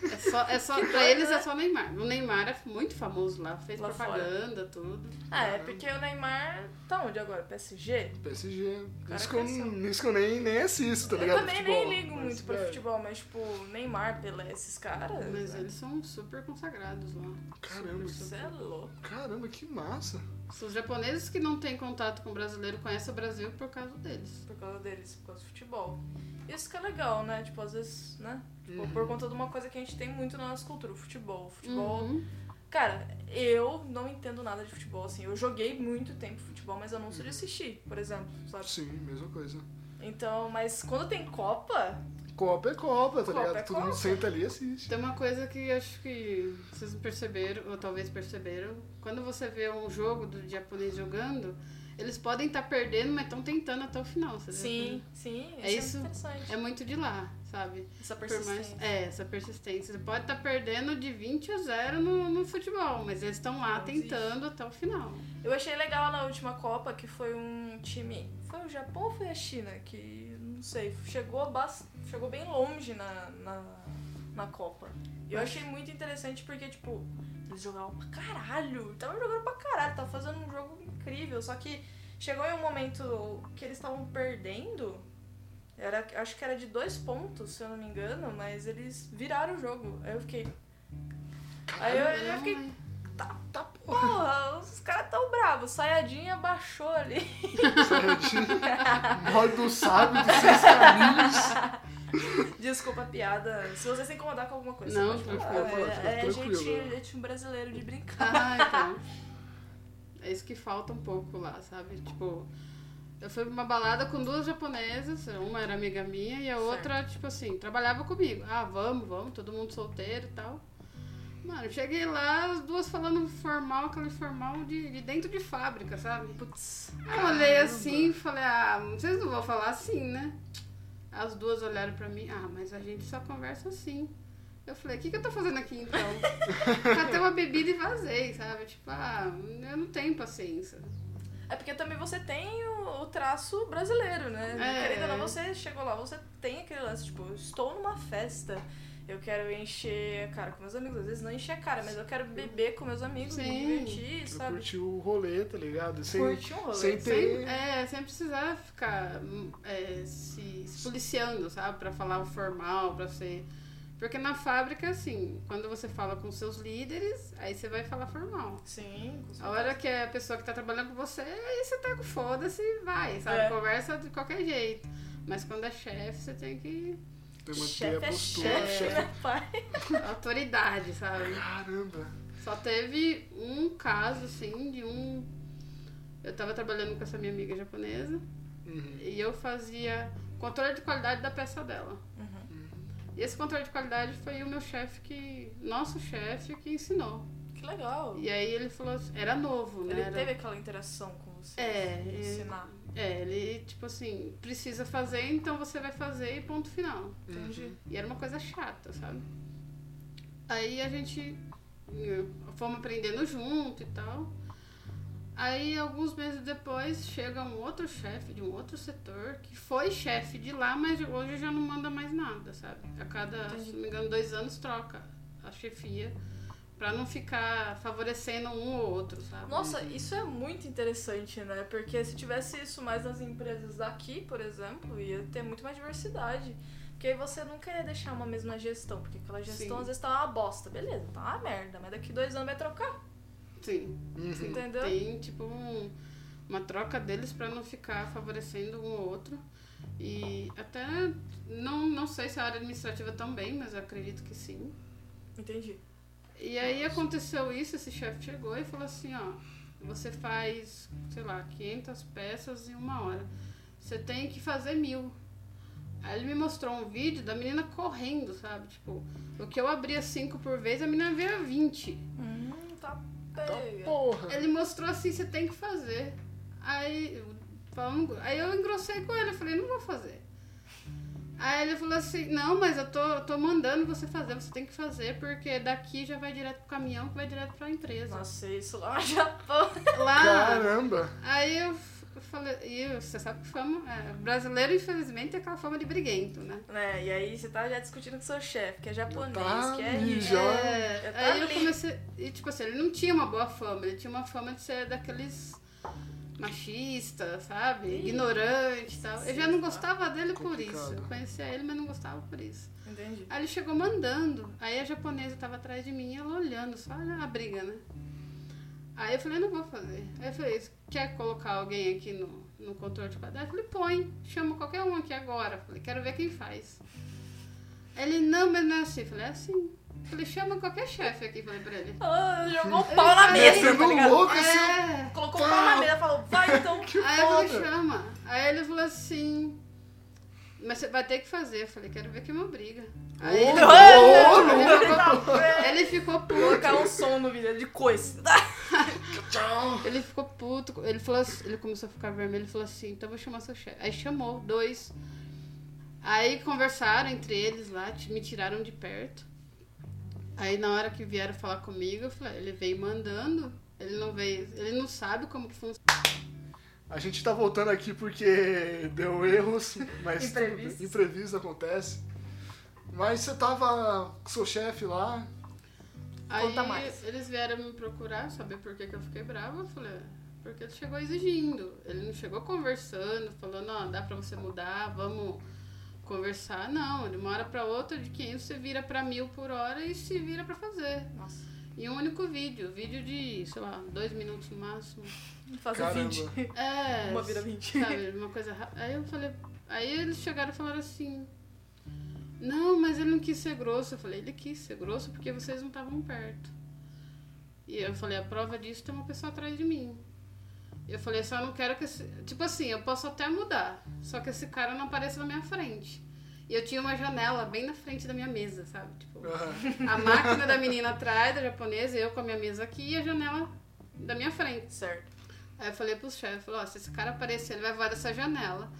é só, é só, pra eles né? é só Neymar. O Neymar é muito famoso lá, fez Lá fora. propaganda, tudo. Ah, é porque o Neymar tá onde agora? PSG? PSG. Cara, Isso que eu, isso que eu nem, nem assisto, tá eu ligado? também Futebol. nem ligo Mas, muito pra velho, futebol, mas tipo, Neymar, Pelé, esses caras. Mas né? eles são super consagrados lá. Caramba, Você é louco. caramba, que massa. Os japoneses que não têm contato com o brasileiro conhecem o Brasil por causa deles. Por causa deles, por causa do futebol. Isso que é legal, né? Tipo, às vezes, né? Tipo, Uhum. por conta de uma coisa que a gente tem muito na nossa cultura, o futebol. O futebol. Uhum. Cara, eu não entendo nada de futebol, assim. Eu joguei muito tempo futebol, mas eu não sou de assistir, por exemplo, sabe? Sim, mesma coisa. Então, mas quando tem Copa, Copa é Copa, tá Copa ligado? é Todo mundo Copa. senta ali e assiste. Tem uma coisa que acho que vocês perceberam, ou talvez perceberam. Quando você vê um jogo do japonês jogando, eles podem estar perdendo, mas estão tentando até o final. Você já sim, sim, É isso isso. é interessante. É muito de lá, sabe? Essa Por mais, persistência. é, essa persistência. Você pode estar perdendo de 20 a 0 no, no futebol, mas eles estão lá Não tentando até o final. Eu achei legal na última Copa que foi um time. Foi o Japão ou foi a China? Que não sei, chegou, bas- chegou bem longe na, na, na Copa. E eu achei muito interessante porque, tipo, eles jogavam pra caralho. Estavam jogando pra caralho, estavam fazendo um jogo incrível. Só que chegou em um momento que eles estavam perdendo. Era, acho que era de dois pontos, se eu não me engano, mas eles viraram o jogo. Aí eu fiquei. Aí eu, eu fiquei. Tá, tá porra, os caras tão bravos. Sayajinha baixou ali. <laughs> Certinho. Modo sábio dos seis caminhos. <laughs> <laughs> Desculpa a piada. Se você se incomodar com alguma coisa, Não, pode falar, falar. pode É, é tranquilo. jeitinho, jeitinho brasileiro de brincar. Ah, <laughs> então. É isso que falta um pouco lá, sabe? Tipo, eu fui pra uma balada com duas japonesas, uma era amiga minha e a outra, tipo assim, trabalhava comigo. Ah, vamos, vamos, todo mundo solteiro e tal. Mano, cheguei lá, as duas falando formal, aquele formal de, de dentro de fábrica, sabe? Putz. Eu olhei assim e falei, ah, vocês não vão falar assim, né? As duas olharam pra mim, ah, mas a gente só conversa assim. Eu falei, o que, que eu tô fazendo aqui então? <laughs> Catei uma bebida e vazei, sabe? Tipo, ah, eu não tenho paciência. É porque também você tem o, o traço brasileiro, né? É. Querendo ou não, você chegou lá, você tem aquele lance, tipo, estou numa festa. Eu quero encher a cara com meus amigos. Às vezes não encher a cara, mas eu quero beber com meus amigos, me Sim. divertir, Eu sabe? curti o rolê, tá ligado? Sem, Curte um rolê. sem Sem, ter. é, sem precisar ficar é, se, se policiando, sabe? Pra falar o formal, pra ser. Porque na fábrica, assim, quando você fala com seus líderes, aí você vai falar formal. Sim, com A hora que é a pessoa que tá trabalhando com você, aí você tá com foda-se e vai, sabe? É. Conversa de qualquer jeito. Mas quando é chefe, você tem que. Tem manter Chefe a é postura. chefe, chefe. né, pai? <laughs> autoridade, sabe? Caramba. Só teve um caso, assim, de um. Eu tava trabalhando com essa minha amiga japonesa Uhum. e eu fazia controle de qualidade da peça dela. Uhum. E esse controle de qualidade foi o meu chefe que. Nosso chefe que ensinou. Que legal. E aí ele falou assim, era novo, né? Ele Era- teve aquela interação com você. É, ele- ensinar. É, ele, tipo assim, precisa fazer, então você vai fazer e ponto final. Entendi. E era uma coisa chata, sabe? Aí a gente eh, fomos aprendendo junto e tal. Aí, alguns meses depois, chega um outro chefe de um outro setor que foi chefe de lá, mas hoje já não manda mais nada, sabe? A cada, se não me engano, dois anos troca a chefia pra não ficar favorecendo um ou outro, sabe? Nossa, isso é muito interessante, né? Porque se tivesse isso mais nas empresas daqui, por exemplo, ia ter muito mais diversidade. Porque aí você nunca ia deixar uma mesma gestão, porque aquela gestão Sim. às vezes tá uma bosta. Beleza, tá uma merda, mas daqui dois anos vai trocar. Sim. Uhum. Entendeu? Tem, tipo, um- uma troca deles pra não ficar favorecendo um ou outro. E até não, não sei se a área administrativa também, mas eu acredito que sim. Entendi. E aí aconteceu isso, esse chefe chegou e falou assim, ó, você faz, sei lá, 500 peças em uma hora. Você tem que fazer mil. Aí ele me mostrou um vídeo da menina correndo, sabe? Tipo, o que eu abria cinco por vez, a menina via 20. Hum, pega. Porra. Ele mostrou assim, você tem que fazer. Aí, falando, aí eu engrossei com ele, eu falei, não vou fazer. Aí ele falou assim, não, mas eu tô, tô mandando você fazer, você tem que fazer, porque daqui já vai direto pro caminhão, que vai direto pra empresa. Nossa, isso lá no Japão. Lá, Caramba. aí eu eu falei, e você sabe que fama, é, brasileiro infelizmente é aquela fama de briguento, né? né? E aí você tá já discutindo com seu chefe, que é japonês, Tá que é ali isso. já. É, Já tá aí eu ali. comecei. E tipo assim, ele não tinha uma boa fama, ele tinha uma fama de ser daqueles machista, sabe? Ih. Ignorante e tal. Eu já não Sim, gostava dele por Complicado. isso. Eu conhecia ele, mas não gostava por isso. Entendi. Aí ele chegou mandando. Aí a japonesa tava atrás de mim, ela olhando, só olha a briga, né? Aí eu falei, não vou fazer. Aí eu falei, quer colocar alguém aqui no, no controle de qualidade? Eu falei, põe, chama qualquer um aqui agora. Eu falei, quero ver quem faz. Aí Ele, não, mas não é assim. Eu falei, é assim. Eu falei, chama qualquer chefe aqui, falei pra ele. Ela jogou o pau na falei, mesa, Sendo tá ligado? louco assim. É. Colocou o pau na mesa e falou, vai então. <laughs> Que Aí eu falei, foda. chama. Aí ele falou assim, mas você vai ter que fazer. Eu falei, quero ver quem me obriga. Aí Ô, ele, louco! ele ficou puto. Colocar um som no vídeo de. <laughs> Tchau. Ele ficou puto. Ele falou assim- ele começou a ficar vermelho. Ele falou assim, então eu vou chamar seu chefe. Aí chamou dois. Aí conversaram entre eles lá, me tiraram de perto. Aí na hora que vieram falar comigo, eu falei, ele veio mandando. Ele não veio, ele não sabe como que funciona. A gente tá voltando aqui porque deu erros, mas Imprevistos. imprevisto acontece. Mas você tava com seu chefe lá. Aí Conta mais. eles vieram me procurar, saber por que, que eu fiquei brava. Eu falei, "É, porque ele chegou exigindo. Ele não chegou conversando, falando, ó, dá pra você mudar, vamos conversar. Não, de uma hora pra outra, de 500 você vira pra mil por hora e se vira pra fazer. Nossa. E um único vídeo, vídeo de, sei lá, dois minutos no máximo. Fazer Caramba. 20. <laughs> É, Uma vira 20. sabe, uma coisa rápida. Aí eu falei, aí eles chegaram e falaram assim, não, mas ele não quis ser grosso. Eu falei, ele quis ser grosso porque vocês não estavam perto. E eu falei, a prova disso tem uma pessoa atrás de mim. Eu falei, só não quero que esse... Tipo assim, eu posso até mudar, só que esse cara não apareça na minha frente. E eu tinha uma janela bem na frente da minha mesa, sabe? Tipo, Ah, a máquina da menina atrás, da japonesa, eu com a minha mesa aqui e a janela da minha frente. Certo. Aí eu falei pros chefes, falei, ó, se esse cara aparecer, ele vai voar dessa janela.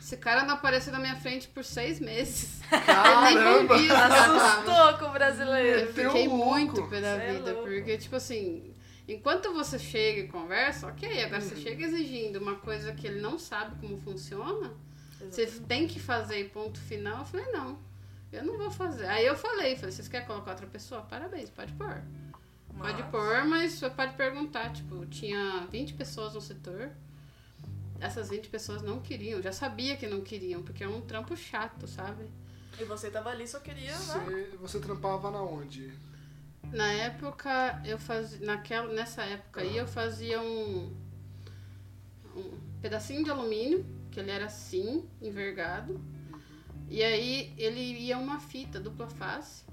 Esse cara não aparecer na minha frente por seis meses. <laughs> Caramba! Assustou com o Eu brasileiro. Meteu fiquei muito pé da Cê é vida, louco. porque, tipo assim, enquanto você chega e conversa, ok, agora Uhum. você chega exigindo uma coisa que ele não sabe como funciona, você tem que fazer e ponto final. Eu falei, não, eu não vou fazer. Aí eu falei, falei, vocês querem colocar outra pessoa? Parabéns, pode pôr. Pode Mas- pôr, mas você pode perguntar. Tipo, tinha 20 pessoas no setor. Essas 20 pessoas não queriam. Já sabia que não queriam, porque é um trampo chato, sabe? E você tava ali, só queria, né? Você, você trampava na onde? Na época, eu fazia. Naquela, nessa época aí, eu fazia um. Um pedacinho de alumínio, que ele era assim, envergado. E aí ele ia uma fita dupla face.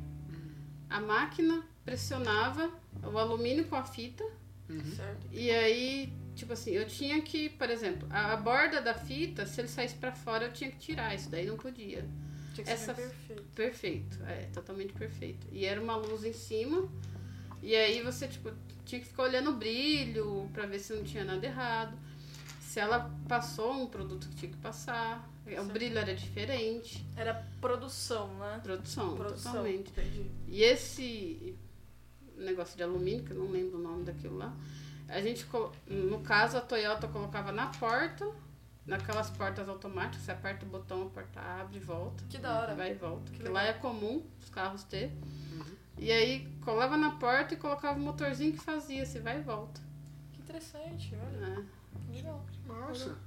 A máquina pressionava o alumínio com a fita. Certo. E aí, tipo assim, eu tinha que, por exemplo, a, a borda da fita, se ele saísse pra fora, eu tinha que tirar. Isso daí não podia. Tinha que Essa- ser perfeito. Perfeito, é, totalmente perfeito. E era uma luz em cima. E aí você, tipo, tinha que ficar olhando o brilho pra ver se não tinha nada errado. Se ela passou um produto que tinha que passar. O Certo. brilho era diferente. Era produção, né? Produção, Produção. totalmente. Entendi. E esse negócio de alumínio, que eu não lembro o nome daquilo lá, a gente, no caso, a Toyota colocava na porta, naquelas portas automáticas, você aperta o botão, a porta abre e volta. Que da hora. Vai e volta. Que lá é comum os carros ter. E aí colava na porta e colocava o motorzinho que fazia, se vai e volta. Que interessante, olha. né? Legal. Nossa.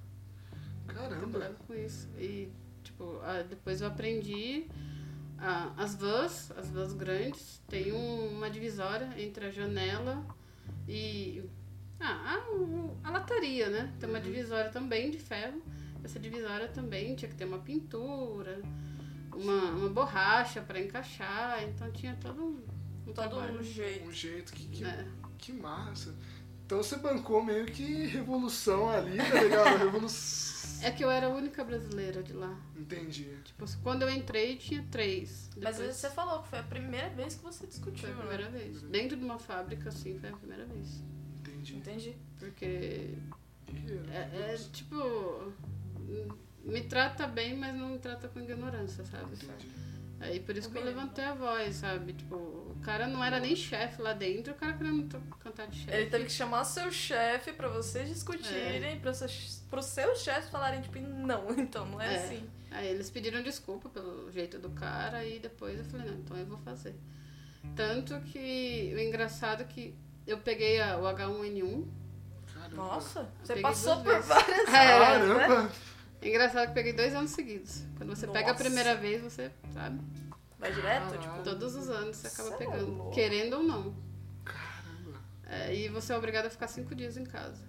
Eu Caramba. com isso. E, tipo, depois eu aprendi ah, as vans, as vans grandes, tem um- uma divisória entre a janela e a, lataria, né? Tem uma divisória também de ferro. Essa divisória também tinha que ter uma pintura, uma, uma borracha para encaixar, então tinha todo um, um Todo trabalho. um jeito. Um jeito que, que, né? que massa. Então você bancou meio que revolução ali, tá ligado? <laughs> Revolução. É que eu era a única brasileira de lá. Entendi. Tipo, quando eu entrei, tinha três. Mas Depois- você falou que foi a primeira vez que você discutiu, Foi a né? primeira vez. Dentro de uma fábrica, assim, foi a primeira vez. Entendi. Entendi. Porque é, é, tipo. Me trata bem, mas não me trata com ignorância, sabe? Entendi. Aí por isso que eu mínimo, levantei a voz, sabe? Tipo, o cara não era nem chefe lá dentro, o cara querendo cantar de chefe. Ele teve que chamar seu chefe pra vocês discutirem, para os pros seus chefes falarem, tipo, não, <laughs> então não é, É. assim. Aí eles pediram desculpa pelo jeito do cara e depois eu falei, não, então eu vou fazer. Tanto que o engraçado é que eu peguei a- o H1N1. Caramba. Nossa, você passou por vezes. várias <laughs> É. né? Caramba! É engraçado que eu peguei dois anos seguidos. Quando você pega a Nossa. primeira vez, você sabe. Vai direto, Caralho. tipo... Todos os anos você acaba é pegando. louco. Querendo ou não. Caramba. É, e você é obrigado a ficar cinco dias em casa.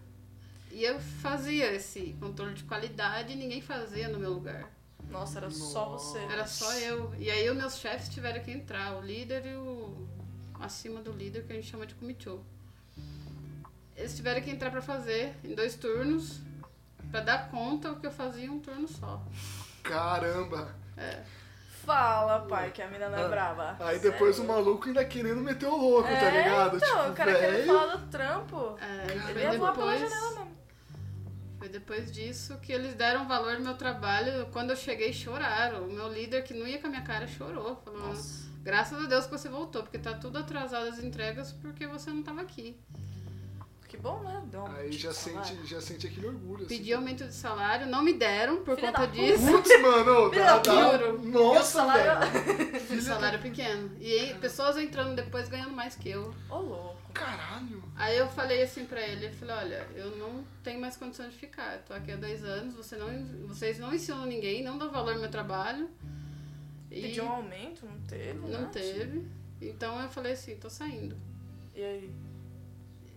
E eu fazia esse controle de qualidade e ninguém fazia no meu lugar. Nossa, era só você. Era só eu. E aí os meus chefes tiveram que entrar, o líder e o acima do líder, que a gente chama de comichô. Eles tiveram que entrar pra fazer em dois turnos, pra dar conta o que eu fazia em um turno só. Caramba! Fala, pai, que a mina não é Ah, brava. Aí depois o maluco ainda querendo meter o louco, tá É, ligado? Então, tipo, o cara querendo velho. falar do trampo. É, Ele ia voar pela janela mesmo. foi depois disso que eles deram valor no meu trabalho. Quando eu cheguei, choraram. O meu líder, que não ia com a minha cara, chorou. Falou, Nossa. Graças a Deus que você voltou, porque tá tudo atrasado as entregas porque você não tava aqui. Que bom, né? Um Aí já salário. sente, já sente aquele orgulho. assim. Pedi aumento de salário, não me deram por Filha conta da disso. Putz, mano! <laughs> Dá, da dá, puta. nossa, E o salário- velho! <laughs> Filha salário pequeno. E aí, pessoas entrando depois ganhando mais que eu. Ô, louco. da... Caralho! Aí eu falei assim pra ele, eu falei, olha, eu não tenho mais condição de ficar. Eu tô aqui há dois anos, você não, vocês não ensinam ninguém, não dão valor ao meu trabalho. E Pediu um aumento? Não teve, não né? teve. Então eu falei assim, tô saindo. E aí?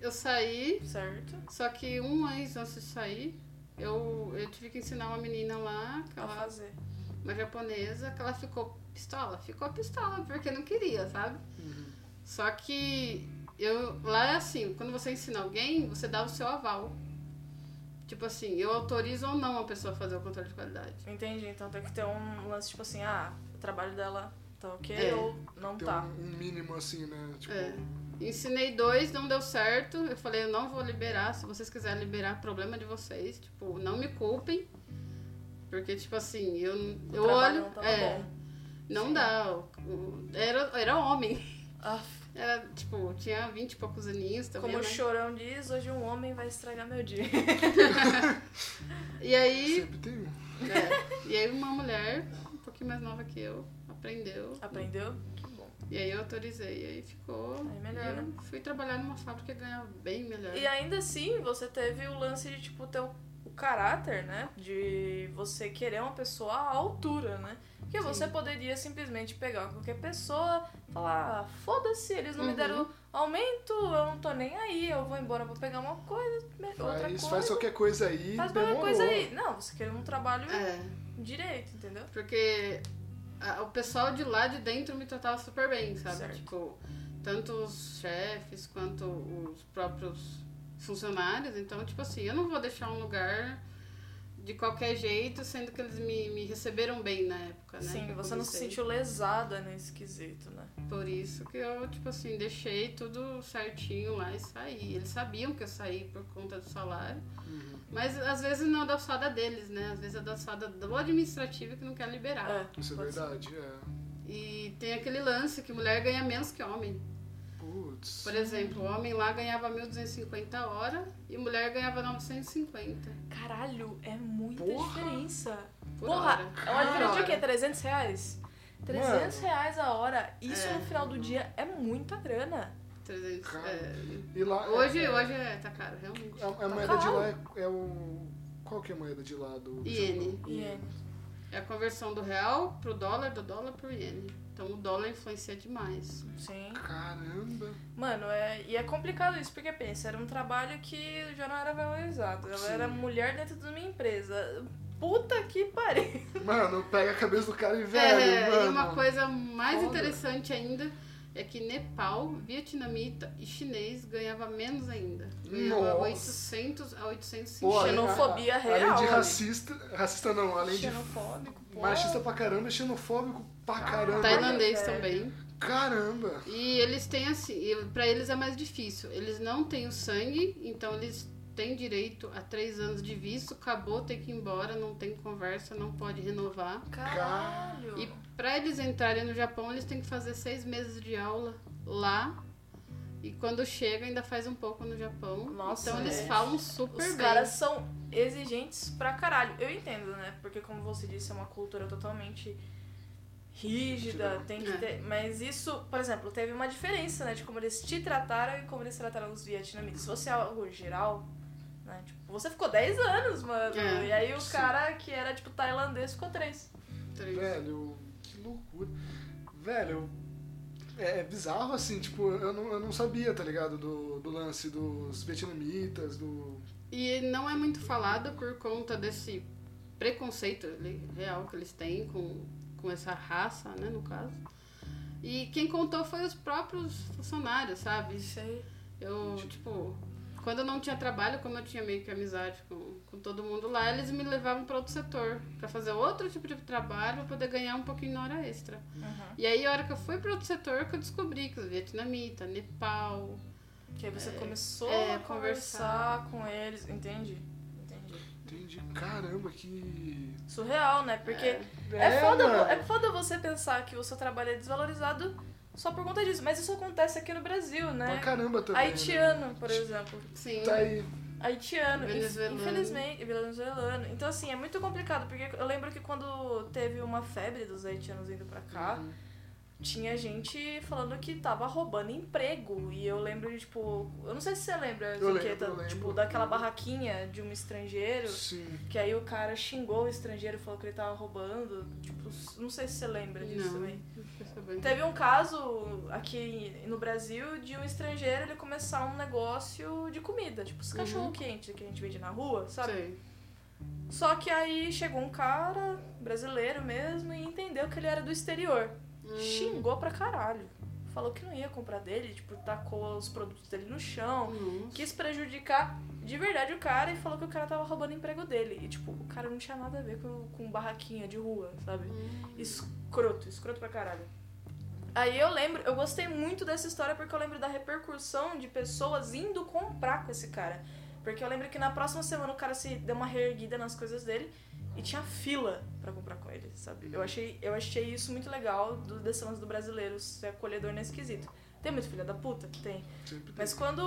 Eu saí, Certo? só que um mês antes de sair, eu, eu tive que ensinar uma menina lá, que ela, fazer. uma japonesa, que ela ficou pistola. Ficou pistola, porque não queria, sabe? Uhum. Só que eu lá é assim, quando você ensina alguém, você dá o seu aval. Tipo assim, eu autorizo ou não a pessoa a fazer o controle de qualidade. Entendi. Então tem que ter um lance, tipo assim, ah, trabalho dela tá ok É. ou não Tem tá. um, um mínimo assim, né? Tipo, É. Ensinei dois, não deu certo. Eu falei, eu não vou liberar. Se vocês quiserem liberar, problema de vocês. Tipo, não me culpem. Porque, tipo assim, eu, O eu olho. não tava é, bom. não Sim. dá. o- o- Era, era homem. Ah, Era, tipo, tinha 20 e poucos aninhos também. como o né? chorão diz, hoje um homem vai estragar meu dia. <laughs> E aí, sempre tem um. É, e aí uma mulher, pouquinho mais nova que eu, aprendeu. Aprendeu? Que bom. E aí eu autorizei, e aí ficou. Aí melhor, e eu né? fui trabalhar numa fábrica que ganhava bem melhor. E ainda assim, você teve o lance de, tipo, ter o, o caráter, né? De você querer uma pessoa à altura, né? Porque Sim. você poderia simplesmente pegar qualquer pessoa, falar, ah, foda-se, eles não me Uhum. deram aumento, eu não tô nem aí, eu vou embora, vou pegar uma coisa, me- outra Faz, coisa. faz qualquer coisa aí. Faz qualquer demorou. coisa aí. Não, você quer um trabalho É, direito, entendeu? porque a- o pessoal de lá de dentro me tratava super bem, sabe? Certo. Tipo, tanto os chefes quanto os próprios funcionários. Então, tipo assim, eu não vou deixar um lugar de qualquer jeito, sendo que eles me, me receberam bem na época, né? Sim, você não se sentiu lesada nesse quesito, né? Por isso que eu, tipo assim, deixei tudo certinho lá e saí. Eles sabiam que eu saí por conta do salário. Uhum. Mas às vezes não é da alçada deles, né? Às vezes é da alçada do administrativo que não quer liberar. É, Isso é pode ser. verdade, é. E tem aquele lance que mulher ganha menos que homem. Putz. Por exemplo, o homem lá ganhava 1.250 a hora e mulher ganhava 950 Caralho, é muita Porra. diferença. por Porra, hora. é uma diferença de quê? hora. 300 reais? 300 Mano. reais a hora. Isso É. no final do dia é muita grana. 300, Cara, é. E lá. Hoje, é, hoje é, tá caro, realmente. A, a moeda de lá é, é o. Qual que é a moeda de lá do. Iene. Iene. É a conversão do real pro dólar, do dólar pro iene. Então o dólar influencia demais. Sim. Caramba! Mano, é, e é complicado isso, porque pensa, era um trabalho que já não era valorizado. Ela Sim. era mulher dentro de uma empresa. Puta que pariu. Mano, pega a cabeça do cara e velho, é, mano. e uma coisa mais Foda. interessante ainda é que Nepal, vietnamita e chinês ganhava menos ainda. Ganhava Nossa. 800 a 850. Pô, além- Xenofobia Além real, de né? racista. Racista não, além Xenofóbico, de pô. machista pra caramba, é xenofóbico pra caramba. Tailandês também. Caramba! E eles têm assim, e pra eles é mais difícil. Eles não têm o sangue, então eles têm direito a três anos de visto, acabou, tem que ir embora, não tem conversa, não pode renovar. Caralho. E pra eles entrarem no Japão, eles têm que fazer seis meses de aula lá. E quando chega, ainda faz um pouco no Japão. Nossa, então eles é. falam super Os bem. caras são exigentes pra caralho. Eu entendo, né? Porque como você disse, é uma cultura totalmente rígida, tem que É. ter. Mas isso, por exemplo, teve uma diferença, né? De como eles te trataram e como eles trataram os vietnamitas. Se fosse algo geral, né? Tipo, você ficou 10 anos, mano. É, e aí o sim. cara que era, tipo, tailandês ficou 3. Três. Velho, que loucura. Velho, é, é bizarro assim, tipo, eu não, eu não sabia, tá ligado? Do, do lance dos vietnamitas, do. E não é muito falado por conta desse preconceito real que eles têm com, com essa raça, né, no caso. E quem contou foi os próprios funcionários, sabe? Isso aí. Eu, tipo, quando eu não tinha trabalho, como eu tinha meio que amizade com, com todo mundo lá, eles me levavam para outro setor, para fazer outro tipo de trabalho, pra poder ganhar um pouquinho na hora extra. Uhum. E aí, a hora que eu fui para outro setor, que eu descobri que os vietnamita, Nepal, Que aí você começou é, a conversar com eles, entende? Entendi. Entendi. Caramba, que. Surreal, né? Porque É. É, foda, mano. é foda você pensar que o seu trabalho é desvalorizado só por conta disso. Mas isso acontece aqui no Brasil, Pra né? caramba também. né? Haitiano, por exemplo. sim, Tá aí. Haitiano, Venezuelano. infelizmente, venezuelano. Então, assim, é muito complicado, porque eu lembro que quando teve uma febre dos haitianos indo pra cá, Uhum. Tinha gente falando que tava roubando emprego. E eu lembro de, tipo, eu não sei se você lembra, Eu lembro, Ziqueta, lembro. tipo, daquela barraquinha de um estrangeiro. Sim. Que aí o cara xingou o estrangeiro, falou que ele tava roubando. Tipo, não sei se você lembra disso não, também. não. Teve um caso aqui no Brasil de um estrangeiro ele começar um negócio de comida, tipo os Uhum. cachorro quente que a gente vende na rua, sabe? Sei. Só que aí chegou um cara brasileiro mesmo e entendeu que ele era do exterior. Xingou pra caralho. Falou que não ia comprar dele, tipo, tacou os produtos dele no chão. Nossa. Quis prejudicar de verdade o cara e falou que o cara tava roubando o emprego dele. E, tipo, o cara não tinha nada a ver com, com barraquinha de rua, sabe? Hum. Escroto, escroto pra caralho. Aí eu lembro, eu gostei muito dessa história porque eu lembro da repercussão de pessoas indo comprar com esse cara. Porque eu lembro que na próxima semana o cara se deu uma reerguida nas coisas dele e tinha fila pra comprar com ele, sabe? Eu achei, eu achei isso muito legal do, desse lance do brasileiro ser acolhedor nesse quesito. Tem muito filha da puta? Tem. Tem. Mas quando.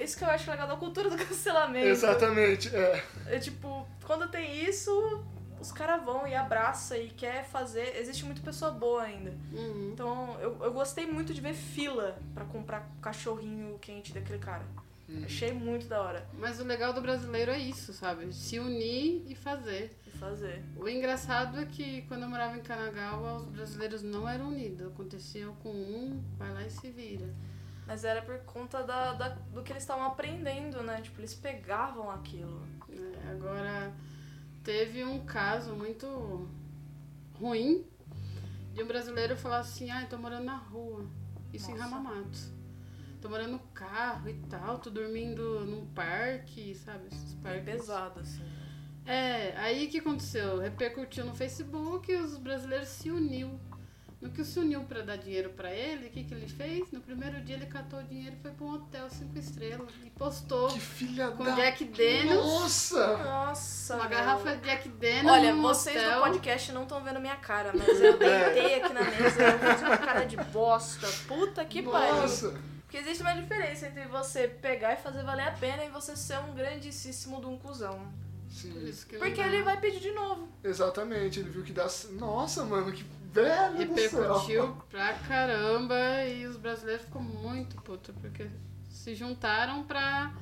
Isso que eu acho legal da cultura do <laughs> cancelamento. Exatamente, é. É tipo, quando tem isso, os caras vão e abraça e quer fazer. Existe muita pessoa boa ainda. Uhum. Então eu, eu gostei muito de ver fila pra comprar cachorrinho quente daquele cara. Uhum. Achei muito da hora Mas o legal do brasileiro é isso, sabe? Se unir e fazer. Fazer. O engraçado é que quando eu morava em Kanagawa, os brasileiros não eram unidos. Acontecia com um, vai lá e se vira. Mas era por conta da, da- do que eles estavam aprendendo, né? Tipo, eles pegavam aquilo. É, Agora, teve um caso muito ruim de um brasileiro falar assim, ah, eu tô morando na rua. Isso em Nossa. Ramamato. Tô morando no carro e tal, tô dormindo num parque, sabe? Esses Bem parques. pesado, assim. É, aí o que aconteceu? Repercutiu no Facebook e os brasileiros se uniu. No que se uniu pra dar dinheiro pra ele, o que, que ele fez? No primeiro dia ele catou o dinheiro e foi pra um hotel cinco estrelas e postou Que filha com da. Jack Daniels, Nossa! Nossa! uma garrafa de Jack Daniels Olha, vocês hotel. no podcast não estão vendo minha cara, mas eu <laughs> deitei aqui na mesa e eu fiz uma cara de bosta. Puta que pariu. Nossa! Porque existe uma diferença entre você pegar e fazer valer a pena e você ser um grandíssimo de um cuzão. Por Sim, isso que não Porque dá. ele vai pedir de novo. exatamente. Ele viu que dá. Nossa, mano, que velho. Repercutiu pra caramba e os brasileiros ficam muito putos, porque se juntaram pra.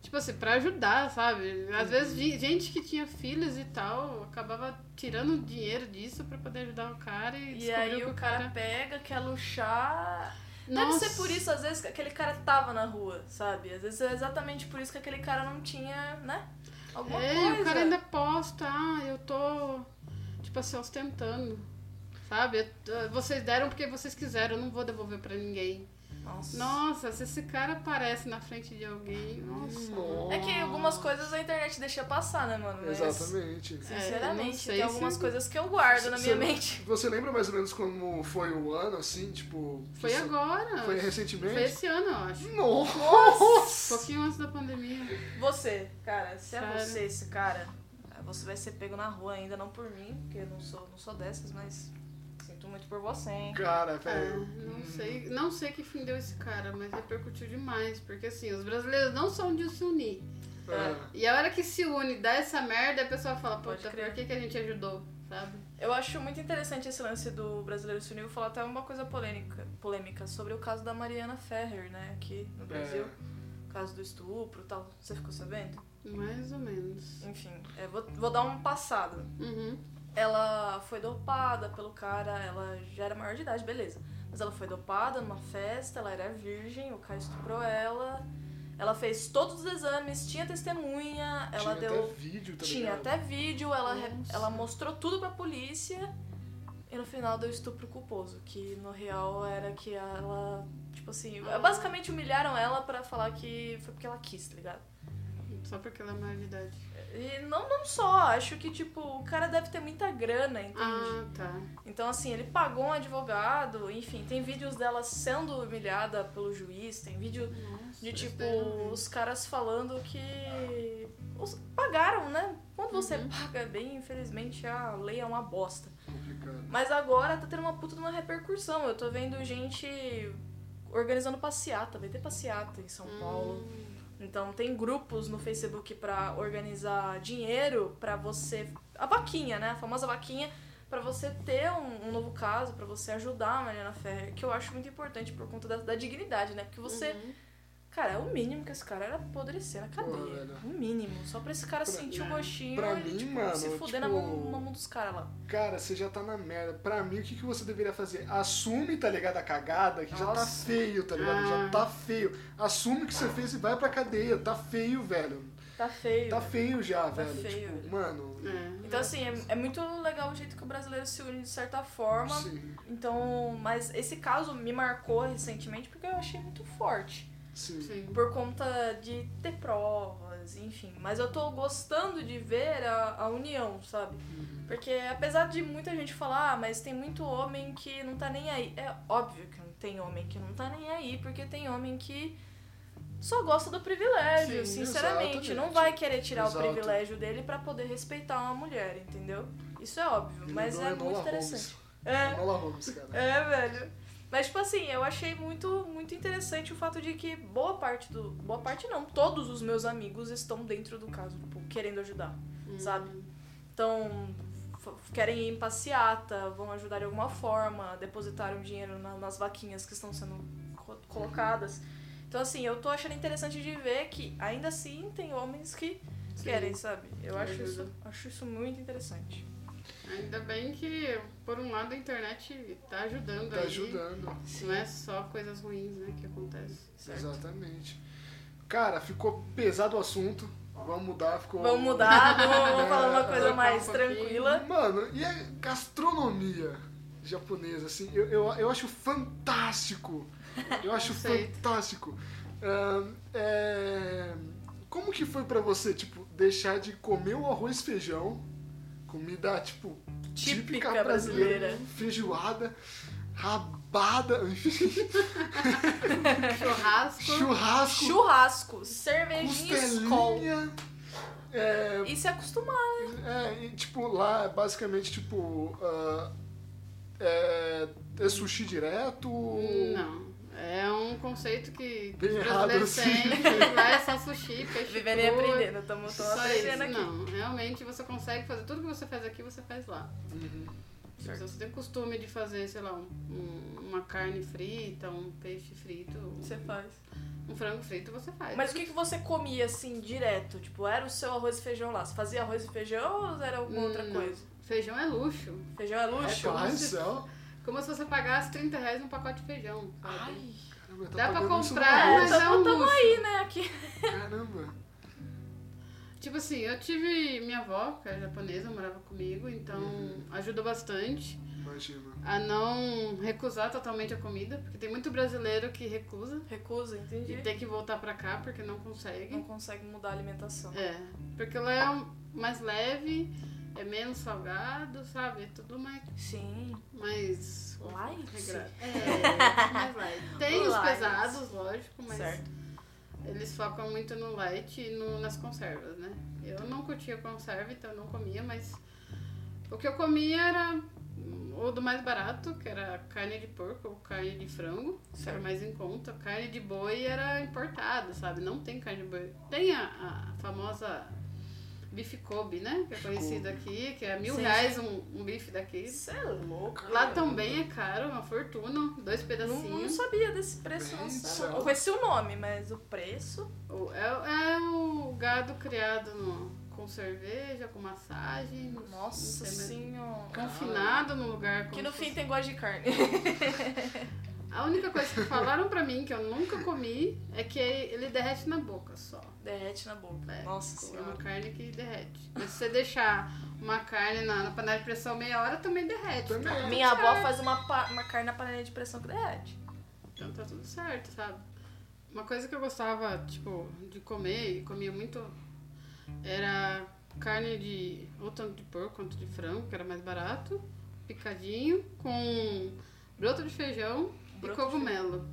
Tipo assim, pra ajudar, sabe? Às Uhum. vezes gente que tinha filhos e tal acabava tirando dinheiro disso pra poder ajudar o cara e, E aí que o cara pega, quer luxar. Nossa. Deve ser por isso, às vezes, que aquele cara tava na rua, sabe? Às vezes é exatamente por isso que aquele cara não tinha, né? Alguma É, coisa. o cara ainda posta, ah, eu tô, tipo assim, ostentando. Sabe? Eu- Vocês deram porque vocês quiseram, eu não vou devolver pra ninguém. Nossa. Nossa, se esse cara aparece na frente de alguém, nossa. Nossa. É que algumas coisas a internet deixa passar, né, mano? Mas, Exatamente. É, Sinceramente, sei tem algumas se- coisas que eu guardo na minha Você- mente. Você lembra mais ou menos como foi o ano, assim, tipo... Foi isso- agora. Foi recentemente? Foi esse ano, eu acho. Um Nossa! pouquinho antes da pandemia. Você, cara, se é você esse cara, você vai ser pego na rua ainda, não por mim, porque eu não sou, não sou dessas, mas muito por você, hein? Cara, É, velho. não sei, não sei que fim deu esse cara, mas repercutiu demais, porque assim, os brasileiros não são de se unir. É. E a hora que se une, dá essa merda, a pessoa fala, crer. por que, que a gente ajudou, sabe? Eu acho muito interessante esse lance do brasileiro se unir. Vou falar até uma coisa polêmica, polêmica sobre o caso da Mariana Ferrer, né, aqui no Brasil. O caso do estupro e tal. Você ficou sabendo? Mais ou menos. Enfim, é, vou, vou dar um passado. Uhum. Ela foi dopada pelo cara, ela já era maior de idade, beleza. Mas ela foi dopada numa festa, ela era virgem, o cara estuprou ela. Ela fez todos os exames, tinha testemunha, ela Tinha deu. até vídeo, tá tinha ligado? até vídeo, ela, re- ela mostrou tudo pra polícia. E no final deu estupro culposo, que no real era que ela. Tipo assim, Ah. basicamente humilharam ela pra falar que foi porque ela quis, tá ligado? Só porque ela é maior de idade. E não, não só, acho que, tipo, o cara deve ter muita grana, entende? Ah, tá. Então, assim, ele pagou um advogado, enfim, tem vídeos dela sendo humilhada pelo juiz, tem vídeo Nossa, de, tipo, os caras falando que os, pagaram, né? Quando você Uhum. paga bem, infelizmente a lei é uma bosta. Complicado. Mas agora tá tendo uma puta de uma repercussão. Eu tô vendo gente organizando passeata, vai ter passeata em São Paulo. Então tem grupos no Facebook pra organizar dinheiro pra você. A vaquinha, né? A famosa vaquinha pra você ter um, um novo caso, pra você ajudar a Mariana Ferrer, que eu acho muito importante por conta da, da dignidade, né? Porque você. uhum. Cara, é o mínimo que esse cara era apodrecer na cadeia. Velho. o mínimo. Só pra esse cara Pra- sentir o é. gostinho Pra e mim, tipo, mano, se fuder na, tipo- mão, na mão dos caras lá. Cara, você já tá na merda. Pra mim, o que, que você deveria fazer? Assume, tá ligado? A cagada, que já tá Nossa. feio, tá ligado? Ah. Já tá feio. Assume que você fez e vai pra cadeia. Tá feio, velho. Tá feio. Tá feio já, velho. feio, Tipo, mano. É. Então, assim, é, é muito legal o jeito que o brasileiro se une de certa forma. Sim, Então, mas esse caso me marcou recentemente porque eu achei muito forte. Sim. Sim. Por conta de ter provas, enfim. Mas eu tô gostando de ver a, a união, sabe? Uhum. Porque apesar de muita gente falar, ah, mas tem muito homem que não tá nem aí. É óbvio que não tem homem que não tá nem aí, porque tem homem que só gosta do privilégio, Sim, sinceramente. exatamente. Não vai querer tirar Exato. o privilégio dele pra poder respeitar uma mulher, entendeu? Isso é óbvio, mas é muito interessante. Holmes. É, Enola Holmes, cara. é, velho. Mas, tipo assim, eu achei muito, muito interessante o fato de que boa parte do. Boa parte não, todos os meus amigos estão dentro do caso, tipo, querendo ajudar, Hum. sabe? Então, querem ir em passeata, vão ajudar de alguma forma, depositaram dinheiro na- nas vaquinhas que estão sendo co- colocadas. Então, assim, eu tô achando interessante de ver que ainda assim tem homens que Sim. querem, sabe? Eu acho ajuda. isso, acho isso muito interessante. Ainda bem que, por um lado, a internet tá ajudando Tá aí. ajudando. Não é só coisas ruins, né, que acontecem. Certo? Exatamente. Cara, ficou pesado o assunto. Vamos mudar, ficou. Vamos mudar, <laughs> vamos, falar uma É, coisa mais um tranquila. Mano, e a gastronomia japonesa, assim, eu, eu, eu acho fantástico. Eu acho fantástico. Ahn, é, Como que foi pra você, tipo, deixar de comer o arroz e feijão, comida, tipo, típica, Típica brasileira, brasileira. feijoada, rabada, enfim, <laughs> Churrasco. churrasco, Churrasco, cervejinha e costelinha, é, E se acostumar. É, e, tipo, lá é basicamente tipo. ah, é, é sushi direto? Não. É um conceito que Bem os errado, brasileiros assim. têm, que lá é só sushi, peixe Vivendo e aprendendo, estamos Só aprendendo isso, aqui. não. Realmente você consegue fazer tudo que você faz aqui, você faz lá. Uhum. Se você tem costume de fazer, sei lá, um- um- uma carne frita, um peixe frito, Você faz. um frango frito, você faz. Mas o que, que você comia assim, direto? Tipo, era o seu arroz e feijão lá? Você fazia arroz e feijão ou era alguma outra Não. coisa? Feijão é luxo. Feijão é luxo? se- céu. Como se você pagasse 30 reais num pacote de feijão. sabe? Ai, Caramba, tá Dá pra comprar, mas é um tamo luxo. aí, né, aqui. Caramba. Tipo assim, eu tive minha avó, que era japonesa, morava comigo, então Uhum. ajudou bastante Imagina. a não recusar totalmente a comida, porque tem muito brasileiro que recusa Recusa, entendi. e tem que voltar pra cá porque não consegue. Não consegue mudar a alimentação. É, porque lá é mais leve, é menos salgado, sabe? É tudo mais, Sim. mais Light? regrado. <laughs> É, mais light. Tem os Light. pesados, lógico, mas Certo. eles focam muito no light e no- nas conservas, né? Eu não curtia conserva, então eu não comia, mas o que eu comia era ou do mais barato, que era carne de porco ou carne de frango, que era Certo. mais em conta. Carne de boi era importada, sabe? Não tem carne de boi. Tem a, a famosa bife Kobe, né? Que é conhecido aqui, que é mil Sim, reais um, um bife daqui. Isso é louco. Lá cara. também é caro, uma fortuna, dois Não, pedacinhos. não sabia desse preço, não. Sabe? céu. Eu conheci o nome, mas o preço. O- É, é o gado criado no- com cerveja, com massagem. não Nossa senhora. Confinado num lugar Que no fim fosse- tem gosto de carne. <laughs> A única coisa que falaram pra mim, que eu nunca comi, é que ele derrete na boca só. Derrete na boca. É, Nossa É uma senhora. carne que derrete. Mas se você deixar uma carne na, na panela de pressão meia hora, também derrete. Também. Tá Minha avó faz uma, uma carne na panela de pressão que derrete. Então tá tudo certo, sabe? Uma coisa que eu gostava, tipo, de comer e comia muito era carne de. ou tanto de porco quanto de frango, que era mais barato, picadinho, com broto de feijão Broto e cogumelo.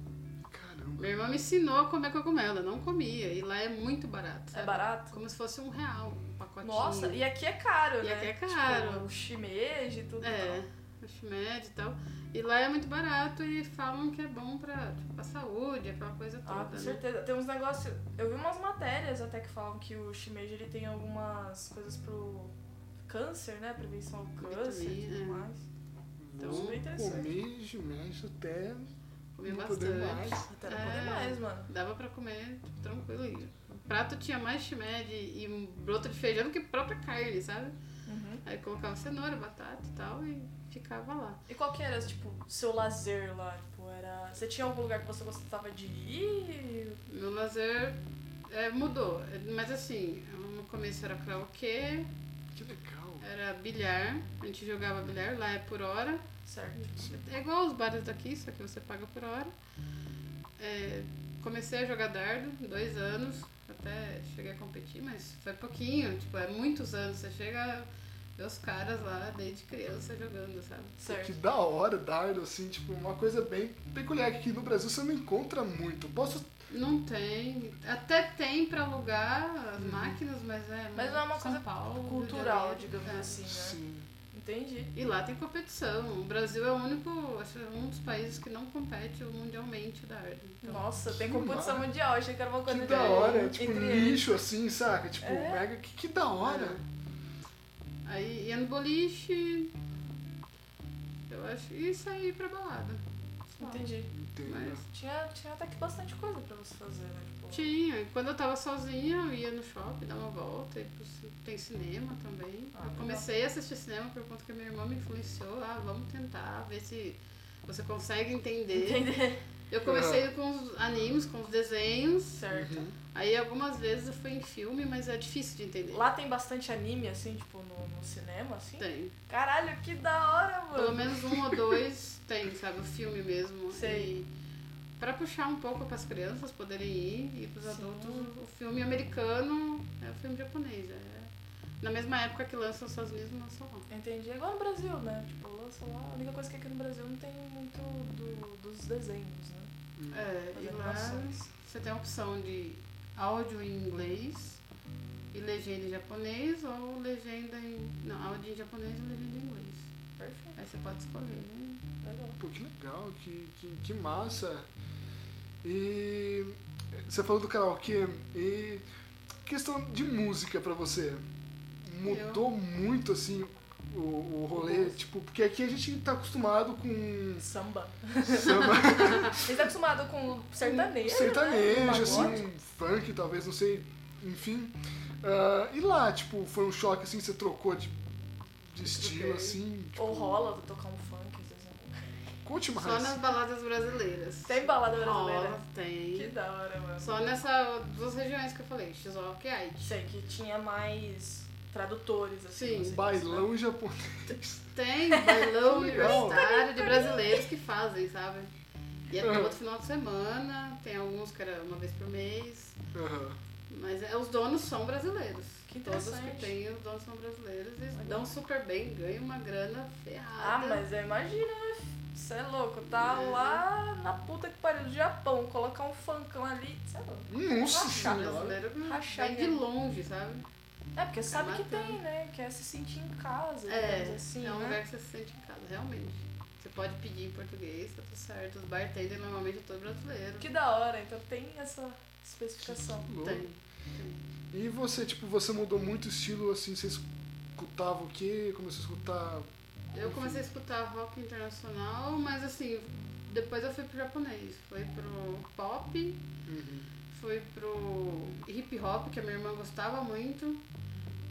Caramba. Minha irmã me ensinou a comer cogumelo, eu não comia. E lá é muito barato. É sabe? barato? Como se fosse um real, um pacotinho. Nossa, e aqui é caro, E né? aqui é caro. Tipo, o shimeji e tudo. É, o shimeji e tal. E lá é muito barato e falam que é bom pra, tipo, pra saúde, aquela coisa toda. Ah, com né? certeza. Tem uns negócios. Eu vi umas matérias até que falam que o shimeji ele tem algumas coisas pro câncer, né? Prevenção ao câncer e tudo é. mais. Então, interessante. comer shimeji até Comi não poder bastante. mais. Até não É. poder mais, mano. Dava pra comer tranquilo. E O prato tinha mais shimeji e um broto de feijão do que própria carne, sabe? Uhum. Aí colocava cenoura, batata e tal e ficava lá. E qual que era, tipo, seu lazer lá? Tipo, era. Você tinha algum lugar que você gostava de ir? Meu lazer é, mudou, mas assim, no começo era karaokê, Que legal. era bilhar, a gente jogava bilhar, lá é por hora. Certo. É igual os bares daqui, só que você paga por hora. É, comecei a jogar dardo, dois anos, até cheguei a competir, mas foi pouquinho, tipo, é muitos anos. Você chega a ver os caras lá desde criança jogando, sabe? Que Certo. da hora, dardo, assim, tipo, uma coisa bem peculiar que aqui no Brasil você não encontra muito. Posso. Não tem. Até tem pra alugar as Uhum. máquinas, mas é. Mas não é uma São coisa Paulo, Cultural, digamos é. assim, né? Sim. Entendi. E lá tem competição. O Brasil é o único, acho que é um dos países que não compete mundialmente o dardo. Então, Nossa, tem competição mundial. Achei que era uma coisa Que da hora, tipo, entre eles. lixo assim, saca? Tipo, É. mega. Que, que da hora. Aí ia no boliche. Eu acho. E sair pra balada. Entendi. Entendo. Mas Tinha, tinha até que bastante coisa pra você fazer, né? Tinha. E Quando eu tava sozinha, eu ia no shopping, dar uma volta. E tem cinema também. Ah, eu comecei a assistir cinema por conta que a minha irmã me influenciou. Ah, vamos tentar ver se você consegue entender. Entender. Eu comecei com os animes, com os desenhos. Certo. Uhum. Aí algumas vezes eu fui em filme, mas é difícil de entender. Lá tem bastante anime, assim, tipo, no, no cinema, assim? Tem. Caralho, que da hora, mano. Pelo menos um ou dois <laughs> tem, sabe? O filme mesmo. Sei. E pra puxar um pouco pras crianças poderem ir e pros Sim. adultos, o filme americano é o filme japonês. É na mesma época que lança os Estados Unidos, lança lá. Entendi. É igual no Brasil, né? Tipo, lança lá. A única coisa que aqui no Brasil não tem muito do- dos desenhos, né? É, As e lá você tem a opção de áudio em inglês e legenda em japonês ou legenda em. Não, áudio em japonês e legenda em inglês. Perfeito. Aí você pode escolher. né? Legal. Pô, que legal, que, que, que massa. E você falou do karaokê e questão de música pra você. Mudou muito assim o, o rolê, tipo, porque aqui a gente tá acostumado com Samba. samba <laughs> Você tá acostumado com sertanejo, sertanejo, né? assim, Pagode. funk, talvez, não sei, enfim. Ah, e lá, tipo, foi um choque assim, você trocou de, de estilo, Troquei. assim. Tipo, Ou rola tocar um. Conte mais. Só nas baladas brasileiras. Tem balada brasileira? Rola, tem. Que da hora, mano. Só nessa duas regiões que eu falei, Shizuoka e Aichi. Sei que tinha mais tradutores, assim. Sim. Bailão japonês. Tem bailão <laughs> universitário de brasileiros que fazem, sabe? E é todo final de semana, tem alguns que era uma vez por mês. Aham. Mas é, os donos são brasileiros. Que Todos que tem, os donos são brasileiros e Legal. dão super bem, ganham uma grana ferrada. Ah, mas eu imagino, né? Você é louco, tá É. lá na puta que pariu do Japão, colocar um funkão ali, você é louco. Nossa Rachar brasileiro Rachar vem de longe, sabe? É, porque sabe que matando. tem, né? Quer se sentir em casa, É, assim, é um né? lugar que você se sente em casa, realmente. Você pode pedir em português, tá tudo certo. Os bartenders normalmente é todo brasileiro. Que da hora, então tem essa especificação. Louco. Tem. E você, tipo, você mudou muito o estilo, assim, você escutava o quê? Começou a escutar... Eu comecei a escutar rock internacional, mas assim, depois eu fui pro japonês. Foi pro pop, Uhum. fui pro hip hop, que a minha irmã gostava muito.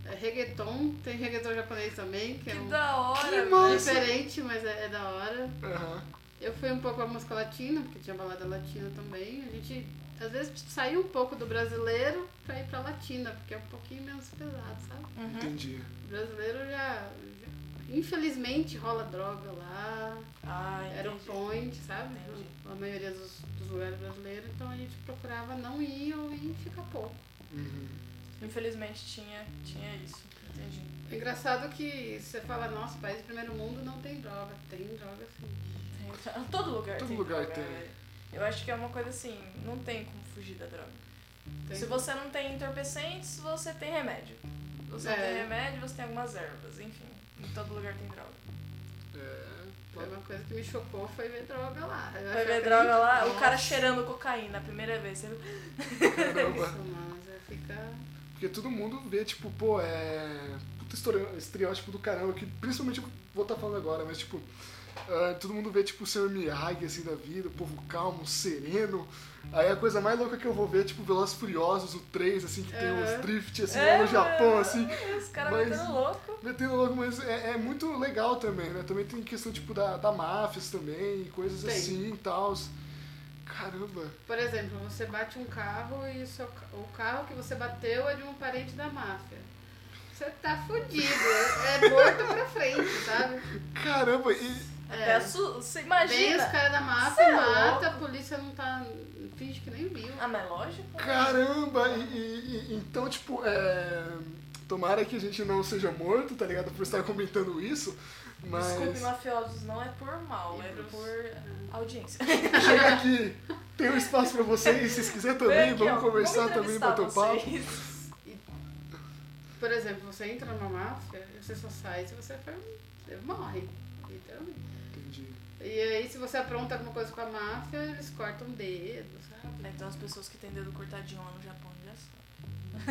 É, reggaeton, tem reggaeton japonês também, que, Que é um da hora, diferente, mas é, é da hora. Aham. Eu fui um pouco pra música latina, porque tinha balada latina também. A gente às vezes saiu um pouco do brasileiro pra ir pra latina, porque é um pouquinho menos pesado, sabe? Uhum. Entendi. O brasileiro já. já- infelizmente rola droga lá, Ah, era entendi. point, sabe? Entendi. A maioria dos, dos lugares brasileiros, então a gente procurava não ir ou ir e ficar pouco. Uhum. Infelizmente tinha, tinha isso, entendi. É engraçado que você fala, nossa, país do primeiro mundo não tem droga. Tem droga sim. Tem- Todo lugar Todo tem lugar droga, tem. velho. Eu acho que é uma coisa assim, não tem como fugir da droga. Tem. Se você não tem entorpecentes, você tem remédio. Se você não É. tem remédio, você tem algumas ervas, enfim. Em todo lugar tem droga. É... Foi uma coisa que me chocou foi ver droga lá. Eu achava ver que- droga lá, o Nossa, cara cheirando cocaína a primeira vez. Você... Caramba. <laughs> Isso, fica. Porque todo mundo vê, tipo, pô, é. Puta estereótipo do caramba, que principalmente eu vou estar falando agora, mas tipo. Ah, todo mundo vê, tipo, o Sr. Miyagi, assim, da vida, o povo calmo, sereno. Aí a coisa mais louca que eu vou ver é, tipo, Velozes Furiosos, o 3, assim, que tem uns Aham. drift, assim, É, lá no Japão, mano. assim. Os caras metendo louco. Metendo louco, mas é, é muito legal também, né? Também tem questão, tipo, da, da máfias também, coisas Tem. assim e tal. Caramba. Por exemplo, você bate um carro e o, seu, o carro que você bateu é de um parente da máfia. Você tá fudido. É morto pra frente, sabe? Caramba, e. É. Você Vem imagina. os caras da máfia, é mata, louco. a polícia não tá. finge que nem viu. Ah, mas lógico. Caramba! E, e- e- então, tipo, é. Tomara que a gente não seja morto, tá ligado? Por estar comentando isso. Mas. Desculpe, mafiosos, não é por mal, é por audiência. Chega aqui, tem um espaço pra vocês, se vocês quiserem também, Vem aqui, vamos ó, conversar também, bater um papo. Por exemplo, você entra numa máfia você só sai se você for. Você morre. E aí, se você apronta alguma coisa com a máfia, eles cortam o dedo, sabe? Então as pessoas que têm dedo cortadinho lá no Japão já sabem.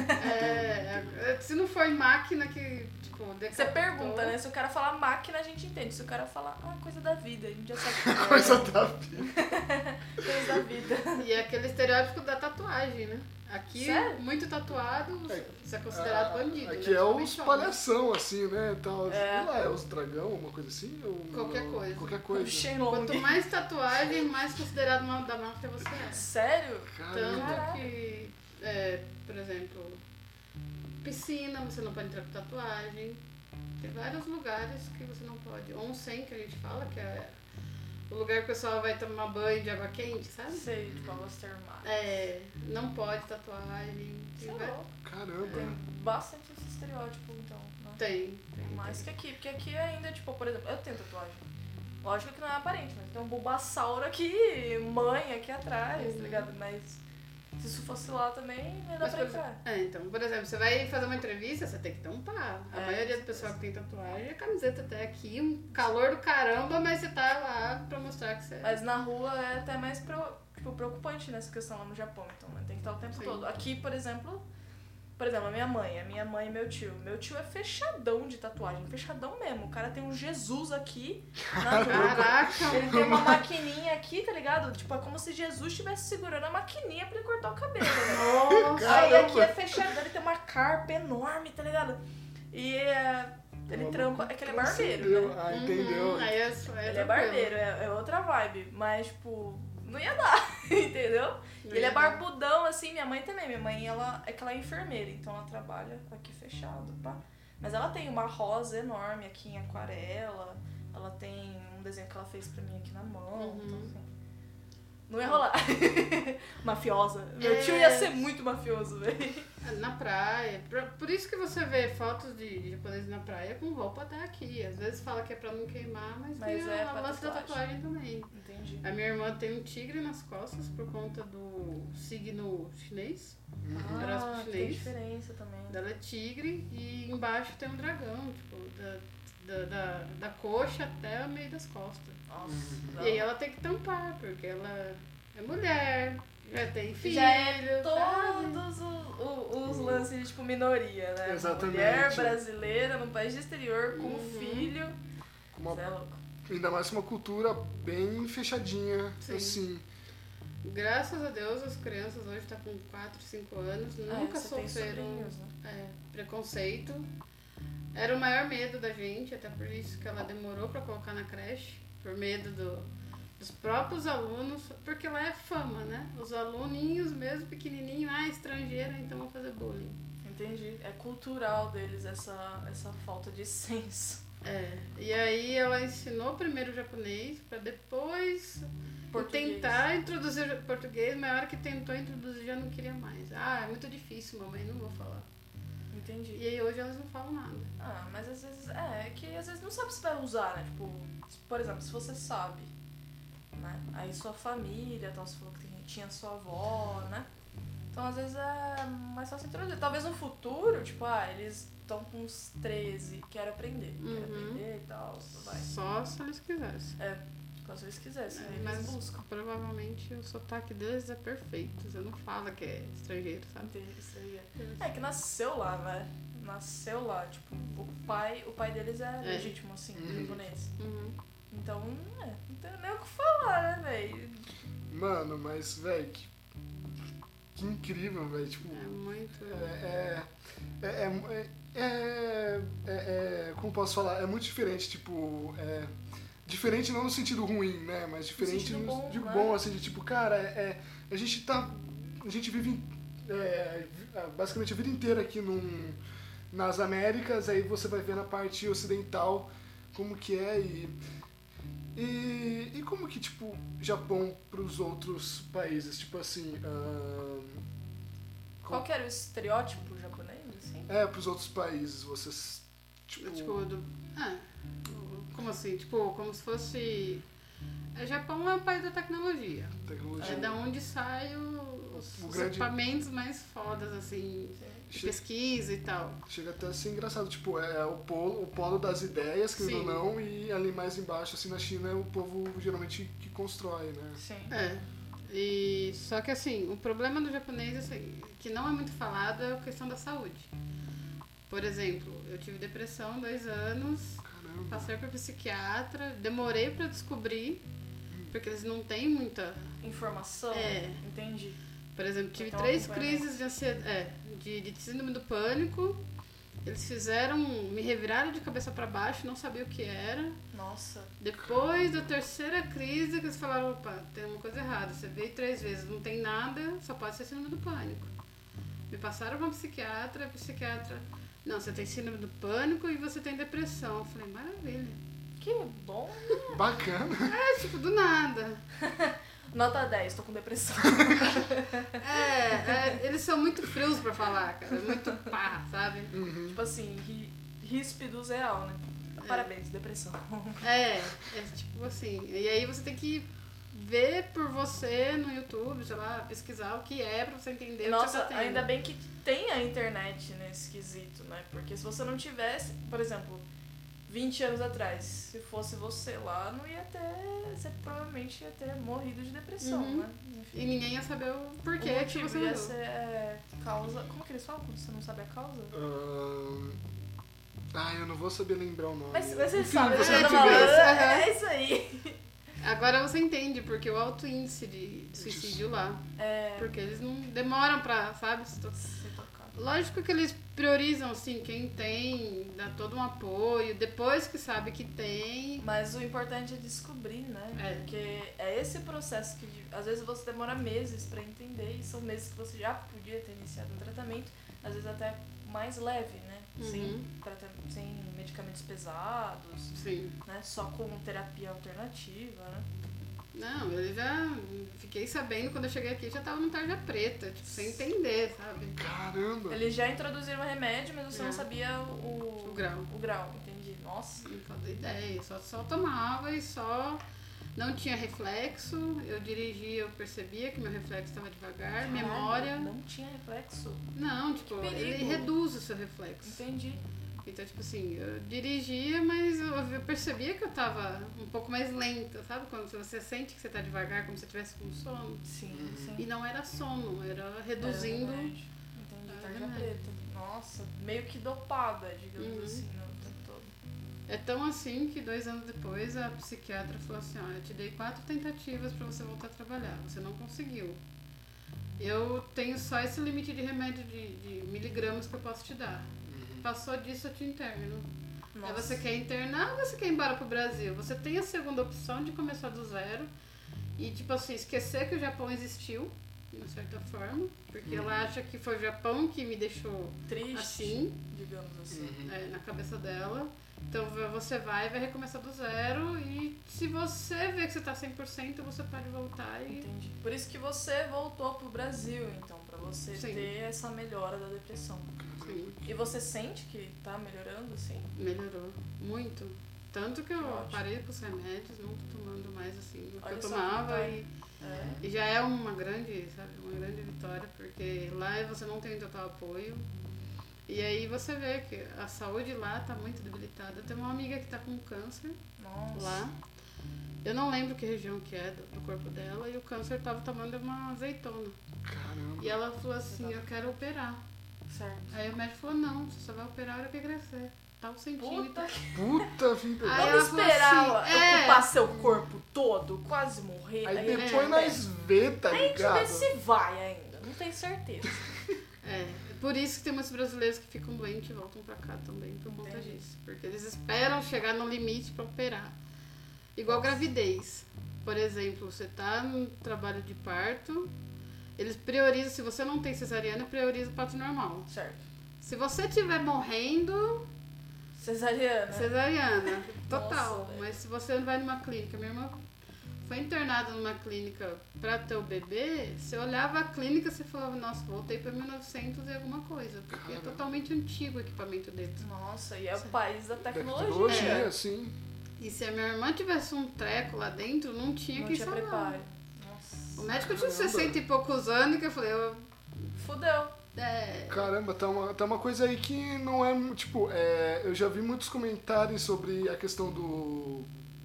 É, é, se não for máquina que, tipo, Você pergunta, né? Se o cara falar máquina, a gente entende. Se o cara falar, ah, coisa da vida, a gente já sabe. que <laughs> é Coisa da vida. <laughs> coisa da vida. E é aquele estereótipo da tatuagem, né? Aqui, Sério? muito tatuado, É, você é considerado Ah, bandido. Aqui né? é os palhação, assim, né? Tal. É. Sei lá, é os dragão, uma coisa assim? Ou Qualquer coisa. Qualquer coisa. Shenlong. Quanto mais tatuagem, mais considerado uma da máfia você é. Sério? Caramba. Tanto que, é, por exemplo, piscina, você não pode entrar com tatuagem. Tem vários lugares que você não pode. Onsen, que a gente fala, que é o lugar que o pessoal vai tomar banho de água quente, sabe? Sei, tipo, águas termais. É, não pode tatuagem. Sei Tem, lá. va- Caramba. Tem bastante esse estereótipo, então. Né? tem. tem, Mais tem. que aqui, porque aqui ainda, tipo, por exemplo, eu tenho tatuagem. Lógico que não é aparente, mas tem um bulbasauro aqui, mãe aqui atrás, tá ligado? Mas se isso fosse lá também, ia dar pra entrar. é, então, por exemplo, você vai fazer uma entrevista, você tem que tampar. A É, maioria do pessoal que tem tatuagem é camiseta até aqui, um calor do caramba, mas você tá lá pra mostrar que você Mas na rua é até mais pro, tipo, preocupante nessa questão lá no Japão, então, né? Tem que estar o tempo Sim. todo. Aqui, por exemplo, por exemplo, a minha mãe, a minha mãe e meu tio. Meu tio é fechadão de tatuagem, fechadão mesmo. O cara tem um Jesus aqui na. Caraca! Ele tem uma maquininha aqui, tá ligado? Tipo, é como se Jesus estivesse segurando a maquininha pra ele cortar o cabelo, né? Nossa! Aí aqui é fechado, ele tem uma carpa enorme, tá ligado? E é, Ele trampa. É que ele é barbeiro, né? Ah, entendeu? Uhum, é, só- é Ele é barbeiro, é, é outra vibe. Mas, tipo, não ia dar, <laughs> entendeu? Não ele é dar. barbudão, assim, minha mãe também. Minha mãe, ela é que ela é enfermeira, então ela trabalha aqui fechado, pá. Mas ela tem uma rosa enorme aqui em aquarela. Ela tem um desenho que ela fez pra mim aqui na mão. Uhum. Então, assim, não ia rolar. <laughs> Mafiosa. Meu É. tio ia ser muito mafioso, velho. Na praia. Por, isso que você vê fotos de, japoneses na praia com roupa até aqui. Às vezes fala que é pra não queimar, mas, Mas tem é a lance da tatuagem. também. Entendi. A minha irmã tem um tigre nas costas por conta do signo chinês. Horóscopo Ah, tem chinês. diferença também. Dela é tigre e embaixo tem um dragão, tipo, da, da, da, da coxa até o meio das costas. Nossa. Uhum. E aí ela tem que tampar, porque ela é mulher, já tem filho. Já é todos os, os, os lances de tipo minoria, né? Exatamente. Mulher brasileira num país de exterior com Uhum. filho. Com uma- é louco. ainda mais uma cultura bem fechadinha, Sim. assim. Graças a Deus as crianças hoje estão com 4, 5 anos, É, nunca tem sofreram né? é, preconceito. Era o maior medo da gente, até por isso que ela demorou pra colocar na creche, por medo do, dos próprios alunos, porque lá é fama, né? Os aluninhos mesmo pequenininhos, ah, estrangeira, então vão fazer bullying. Entendi. É cultural deles essa, essa falta de <laughs> senso. É, e aí ela ensinou primeiro o japonês pra depois Português. tentar introduzir português, mas a hora que tentou introduzir já não queria mais. Ah, é muito difícil, mamãe, não vou falar. Entendi. E aí hoje elas não falam nada. Ah, mas às vezes. É, é que às vezes não sabe se vai usar, né? Tipo, por exemplo, se você sabe, né? Aí sua família, então você falou que tinha sua avó, né? Então às vezes é mais fácil introduzir. Talvez no futuro, tipo, ah, eles estão com uns 13, quero aprender, quero Uhum. aprender e tal, vai. Só se eles quisessem. Tipo, se eles quisessem, É, eles mas buscam. provavelmente o sotaque deles é perfeito. Você não fala que é estrangeiro, sabe? Entendi, aí é. É que nasceu lá, né? Nasceu lá, tipo, o pai, o pai deles é, É. legítimo, assim, Uhum. japonês. Uhum. Então, é, não tem nem o que falar, né, velho? Mano, mas, velho, que, que incrível, velho. Tipo, É muito. é, é, é, é, é, é, é- Como posso falar? É muito diferente, tipo. É, diferente não no sentido ruim, né? Mas diferente no, bom, de né? bom, assim, de tipo, cara, é, a gente tá. A gente vive em- é, basicamente a vida inteira aqui num, nas Américas, aí você vai ver na parte ocidental como que é e. E, e como que, tipo, Japão pros outros países? Tipo assim. ahn, Qual que era o estereótipo japonês, assim? É, pros outros países, vocês. Tipo. Tipo, do. Ah, como assim? Tipo, como se fosse. O Japão é o país da tecnologia. tecnologia. É da onde saem os, os grande- equipamentos mais fodas, assim, de Che- pesquisa e tal. Chega até a ser engraçado. Tipo, é o polo, o polo das ideias, querendo ou não, e ali mais embaixo, assim, na China, é o povo geralmente que constrói, né? Sim. É. E, só que assim, o problema do japonês, assim, que não é muito falado, é a questão da saúde. Por exemplo, eu tive depressão dois anos. Passei por psiquiatra, demorei pra descobrir, porque eles não têm muita. Informação? É. Entendi. Por exemplo, tive Então, três acompanhamento. crises de ansiedade, é, de, de síndrome do pânico. Eles fizeram, me reviraram de cabeça pra baixo, não sabia o que era. Nossa. Depois da terceira crise, que eles falaram, opa, tem uma coisa errada, você veio três vezes, não tem nada, só pode ser síndrome do pânico. Me passaram pra uma psiquiatra, a psiquiatra, não, você tem síndrome do pânico e você tem depressão. Eu falei, maravilha. Que bom. Bacana. É, tipo, do nada. <laughs> Nota 10, tô com depressão. <laughs> É, é, eles são muito frios pra falar, cara, muito pá, sabe? Uhum. tipo assim, ri, ríspidos real, né? Parabéns, depressão. É, é tipo assim, e aí você tem que ver por você no YouTube, sei lá, pesquisar o que é pra você entender o que Nossa, você tá ainda bem que tem a internet nesse quesito, né? Porque se você não tivesse, por exemplo, 20 anos atrás, se fosse você lá, não ia ter. Você provavelmente ia ter morrido de depressão, Uhum. né? E Enfim. ninguém ia saber o porquê o que você ia ser é, causa. Como que eles falam quando você não sabe a causa? Ah, eu não vou saber lembrar o nome. Mas, mas você sabe, você tá falando. ver. É isso aí. Agora você entende porque o alto índice de suicídio lá. É. Porque eles não demoram pra, sabe? se to- Se tocar. Lógico que eles priorizam, assim, quem tem, dá todo um apoio, depois que sabe que tem. Mas o importante é descobrir, né? É. Porque é esse processo que às vezes você demora meses pra entender e são meses que você já podia ter iniciado um tratamento, às vezes até mais leve, né? Sem, Uhum. trata- sem medicamentos pesados, Sim. né? Só com terapia alternativa, né? Não, eu já fiquei sabendo quando eu cheguei aqui, já tava no tarja preta, tipo, sem entender, sabe? Caramba! Eles já introduziram o remédio, mas você não Já. sabia o, O grau. O grau, entendi. Nossa. Não fazia ideia, só, só tomava e só não tinha reflexo. Eu dirigia, eu percebia que meu reflexo estava devagar, memória. Caralho, Não tinha reflexo. Não, tipo, ele reduz o seu reflexo. Entendi. Então, tipo assim, eu dirigia, mas eu, percebia que eu tava um pouco mais lenta, sabe? Quando você sente que você tá devagar, como se você tivesse com sono. Sim, Uhum. sim. E não era sono, era reduzindo. Remédio. Entendi. Tarja remédio. preta. Nossa, meio que dopada, digamos Uhum. assim, no tempo todo. É tão assim que dois anos depois a psiquiatra falou assim, ó, eu te dei quatro tentativas pra você voltar a trabalhar, você não conseguiu. Eu tenho só esse limite de remédio de, de miligramas que eu posso te dar. Uhum. Passou disso, eu te interno. Aí Nossa. você quer internar ou você quer ir embora pro Brasil? Você tem a segunda opção de começar do zero e, tipo assim, esquecer que o Japão existiu, de uma certa forma, porque ela acha que foi o Japão que me deixou Triste, assim, digamos assim. Uhum. é, na cabeça dela. Então você vai, vai recomeçar do zero e se você vê que você tá 100%, você pode voltar e. Entendi. Por isso que você voltou pro Brasil, então, você Sim. ter essa melhora da depressão. Sim, E você sente que tá melhorando, assim? melhorou muito. Tanto que eu Ótimo. parei com os remédios, não tô tomando mais assim do que eu tomava e, É. e já é uma grande, sabe, uma grande vitória, porque lá você não tem total apoio. E aí você vê que a saúde lá tá muito debilitada. Eu tenho uma amiga que tá com câncer Nossa. lá. Eu não lembro que região que é do, do corpo dela e o câncer tava tomando uma azeitona. Caramba! E ela falou assim, eu quero operar. Certo. Aí o médico falou, não, você só vai operar a hora que crescer. Tal centímetro. Puta. Puta vida! Aí Vamos ela falou esperar assim, é. ocupar seu corpo todo, quase morrer. Aí a gente depois vê. nós vê, tá A gente vê ligado? se vai ainda, não tenho certeza. <laughs> É, por isso que tem muitos brasileiros que ficam doentes e voltam pra cá também por conta Entendi. disso. Porque eles esperam chegar no limite pra operar. Igual gravidez. Por exemplo, você tá no trabalho de parto, eles priorizam, se você não tem cesariana, prioriza o parto normal. Certo. Se você estiver morrendo, Cesariana. cesariana. <laughs> Total. Nossa. Mas se você vai numa clínica, minha irmã foi internada numa clínica pra ter o bebê, você olhava a clínica e falava, nossa, voltei pra 1900 e alguma coisa. Porque é Caramba. totalmente antigo o equipamento deles. Nossa, e é o país da tecnologia. Tecnologia, sim. E se a minha irmã tivesse um treco lá dentro, não tinha Não que tinha preparo. O Nossa. médico tinha Caramba. 60 e poucos anos que eu falei, eu, Fudeu. é, Caramba, tá uma, tá uma coisa aí que não é. Tipo, é, eu já vi muitos comentários sobre a questão do.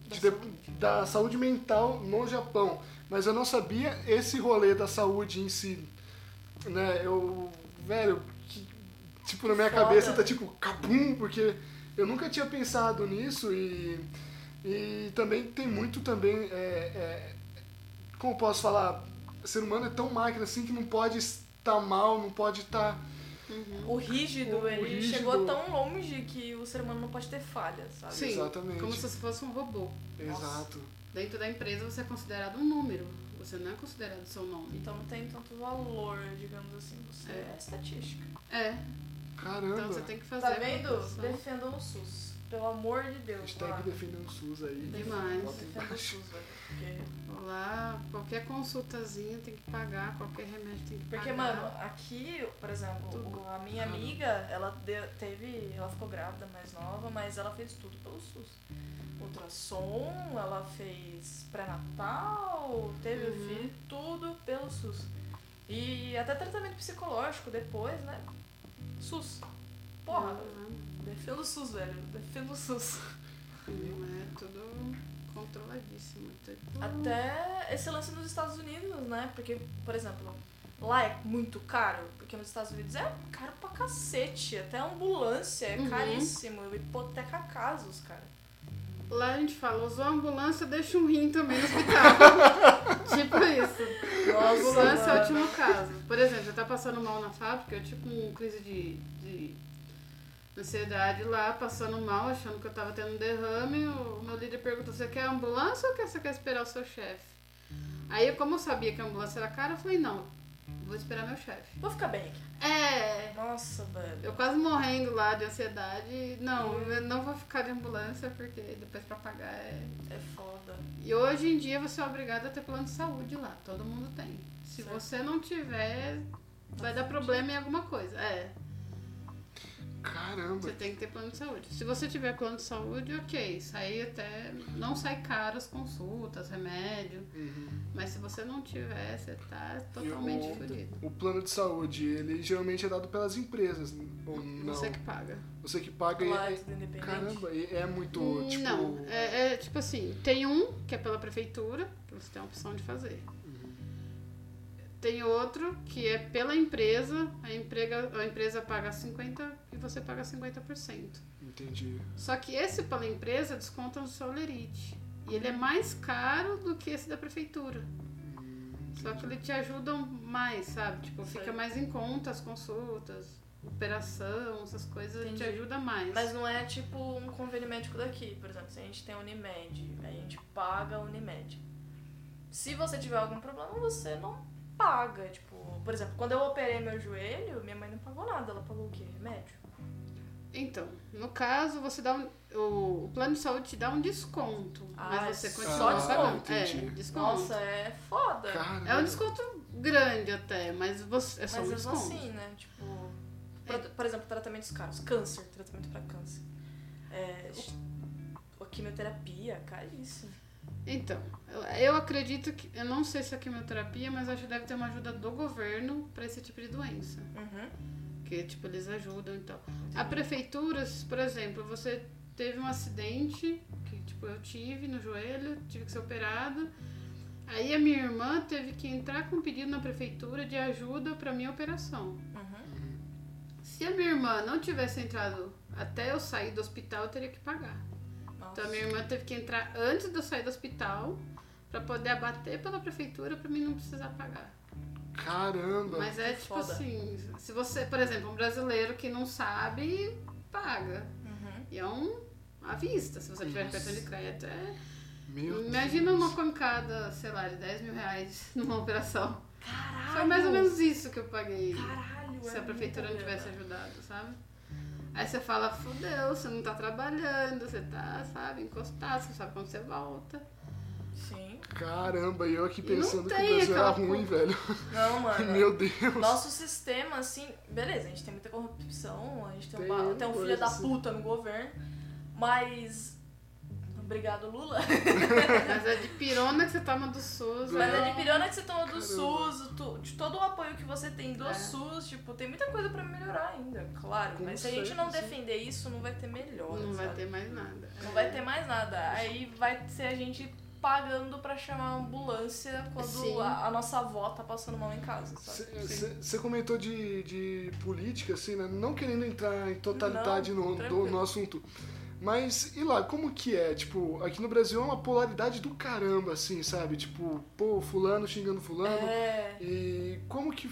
Da de- saúde. da saúde mental no Japão. Mas eu não sabia esse rolê da saúde em si. Né? Eu. Velho, que- tipo, na minha Foda. cabeça tá tipo, cabum, porque eu nunca tinha pensado nisso e. E também tem muito também. É, é, como eu posso falar? O ser humano é tão máquina assim que não pode estar mal, não pode estar. O rígido, O ele rígido. chegou tão longe que o ser humano não pode ter falhas, sabe? Sim. Exatamente. como se você fosse um robô. Exato. Dentro da empresa você é considerado um número, você não é considerado seu nome. Então não tem tanto valor, digamos assim. Você é, É. estatística. É, Caramba. então você tem que fazer Tá a vendo? Defendam o SUS. Pelo amor de Deus. Hashtag lá. defendendo o SUS aí. Demais. Bota. SUS, velho. Porque Lá, qualquer consultazinha tem que pagar, qualquer remédio tem que Porque, pagar. mano, aqui, por exemplo, Tudo. a minha amiga, ela de- teve. Ela ficou grávida mais nova, mas ela fez tudo pelo SUS. Ultrassom, ela fez pré-natal, teve o Uhum. filho, tudo pelo SUS. E até tratamento psicológico depois, né? SUS. Porra, Uhum. Defenda o SUS, velho. Defenda o SUS. Não é tudo controladíssimo. Tipo, Até esse lance nos Estados Unidos, né? Porque, por exemplo, lá é muito caro, porque nos Estados Unidos é caro pra cacete. Até a ambulância é Uhum. caríssimo, hipoteca casos, cara. Lá a gente fala, usou a ambulância, deixa um rim também no hospital. <laughs> tipo isso. a ambulância é o último caso. Por exemplo, você tá passando mal na fábrica, eu tipo com crise de, de ansiedade lá, passando mal, achando que eu tava tendo um derrame. O meu líder perguntou, você quer ambulância ou você quer esperar o seu chefe? Aí, como eu sabia que a ambulância era cara, eu falei, não, vou esperar meu chefe. Vou ficar bem aqui. É, Nossa, velho. eu quase morrendo lá de ansiedade. Não, eu não vou ficar de ambulância porque depois pra pagar é. É foda. E hoje em dia você é obrigado a ter plano de saúde lá. Todo mundo tem. Se Certo. você não tiver, vai dar problema em alguma coisa. É, Caramba. você tem que ter plano de saúde. Se você tiver plano de saúde, ok. Sai até. Não sai caro as consultas, remédio. Uhum. Mas se você não tiver, você tá totalmente o- fodido. O plano de saúde, ele geralmente é dado pelas empresas, ou não? Você que paga. Você que paga e... é. Caramba, e é muito, tipo... Não, é, é tipo assim, tem um que é pela prefeitura, que você tem a opção de fazer. Tem outro que é pela empresa, a, emprega, a empresa paga 50% e você paga 50%. Entendi. Só que esse pela empresa desconta no seu lerite. E ele é mais caro do que esse da prefeitura. Hum, Só que ele te ajuda mais, sabe? Tipo, fica Sei. mais em conta as consultas, operação, essas coisas, Entendi. te ajuda mais. Mas não é tipo um convênio médico daqui. Por exemplo, se a gente tem Unimed, a gente paga a Unimed. Se você tiver algum problema, você não paga. Tipo, por exemplo, quando eu operei meu joelho, minha mãe não pagou nada. Ela pagou o quê? Remédio? Então, no caso, você dá um, o, o plano de saúde te dá um desconto, Ah, mas você só continua desconto. pagando. entendi. É, desconto. Nossa, é foda. Caramba. É um desconto grande até, mas você, é só Mas um desconto. assim, né? Tipo, por, por exemplo, tratamentos caros. Câncer, tratamento pra câncer. É, a quimioterapia, caríssimo. Então, eu, acredito que. Eu não sei se é quimioterapia, mas acho que deve ter uma ajuda do governo pra esse tipo de doença. Uhum. Que, tipo, eles ajudam e tal. A prefeitura, se, por exemplo, você teve um acidente, que, tipo, eu tive no joelho, tive que ser operada. Aí a minha irmã teve que entrar com um pedido na prefeitura de ajuda pra minha operação. Uhum. Se a minha irmã não tivesse entrado até eu sair do hospital, eu teria que pagar. Nossa. Então a minha irmã teve que entrar antes de eu sair do hospital pra poder abater pela prefeitura pra mim não precisar pagar. Caramba. Mas é tipo foda. assim, se você, por exemplo, um brasileiro que não sabe, paga. Uhum. E é um à vista, se você tiver Nossa. cartão de crédito. É... Meu Imagina Deus. uma pancada, sei lá, de 10 mil reais <laughs> numa operação. Caralho! Foi mais ou menos isso que eu paguei. Caralho, se é a prefeitura não tivesse ajudado, sabe? Aí você fala, fudeu, você não tá trabalhando, você tá, sabe, encostado, você sabe quando você volta. Sim. Caramba, e eu aqui E pensando que o Brasil era ruim, co- velho. Não, <laughs> mano. Meu Deus. Nosso sistema, assim, beleza, a gente tem muita corrupção, a gente tem, um, Tem ba- tem um filho coisa da assim. puta no governo, mas. Obrigado, Lula. Mas é de pirona que você toma do SUS. Mas é- é de pirona que você toma do Caramba. SUS, tu- de todo o apoio que você tem do É. SUS, tipo, tem muita coisa pra melhorar ainda, claro. Com mas se a gente não defender isso, não vai ter melhor. Não vai sabe? ter mais nada. Não É. vai ter mais nada. Aí vai ser a gente pagando pra chamar a ambulância quando a, a nossa avó tá passando mal em casa? Você comentou de, de política, assim, né? Não querendo entrar em totalidade Não, no, do- no assunto. Mas, e lá, como que é? Tipo, aqui no Brasil é uma polaridade do caramba, assim, sabe? Tipo, pô, fulano xingando fulano. É. E como que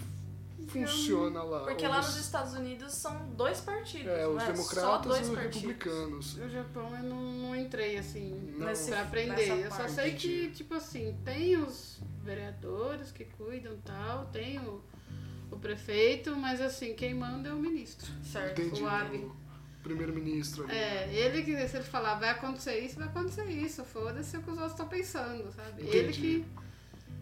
funciona lá? Porque Ou lá os- nos Estados Unidos são dois partidos, É, os é? Só democratas dois e os partidos. republicanos. No Japão eu não, não entrei assim Não. Nesse- pra aprender. Eu só sei que, tipo assim, tem os vereadores que cuidam e tal, tem o, o prefeito, mas assim, quem manda é o ministro. Certo. Entendi. O Abe. Primeiro-ministro. É, ele que se ele falar vai acontecer isso, vai acontecer isso. Foda-se o que os outros estão pensando, sabe? Entendi. Ele que.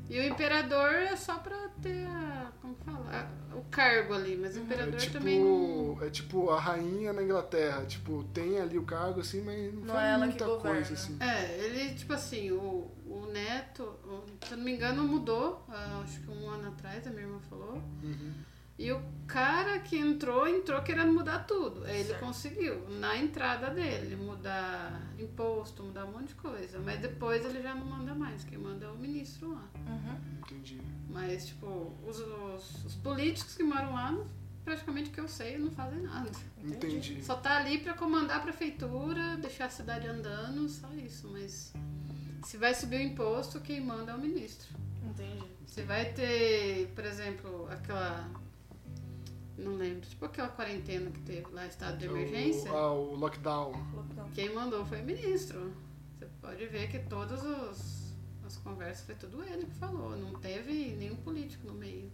E o imperador é só pra ter a. Como fala? A- o cargo ali, mas o É imperador tipo, também não. é tipo a rainha na Inglaterra. Tipo, tem ali o cargo, assim, mas não, Não faz é ela que muita governa. coisa, assim. É, ele, tipo assim, o, o neto, o- se eu não me engano, mudou, ah, acho que um ano atrás, a minha irmã falou. Uhum. E o cara que entrou, entrou querendo mudar tudo. Aí ele Certo. conseguiu, na entrada dele, mudar imposto, mudar um monte de coisa. Mas depois ele já não manda mais, quem manda é o ministro lá. Uhum. Entendi. Mas, tipo, os, os, os políticos que moram lá praticamente que eu sei não fazem nada. Entendi. Só tá ali pra comandar a prefeitura, deixar a cidade andando, só isso. Mas se vai subir o imposto, quem manda é o ministro. Entendi. Se vai ter, por exemplo, aquela. Não lembro, tipo aquela quarentena que teve lá, estado de emergência. O, ah, o lockdown. Lockdown. Quem mandou foi o ministro. Você pode ver que todas os, as conversas foi tudo ele que falou. Não teve nenhum político no meio.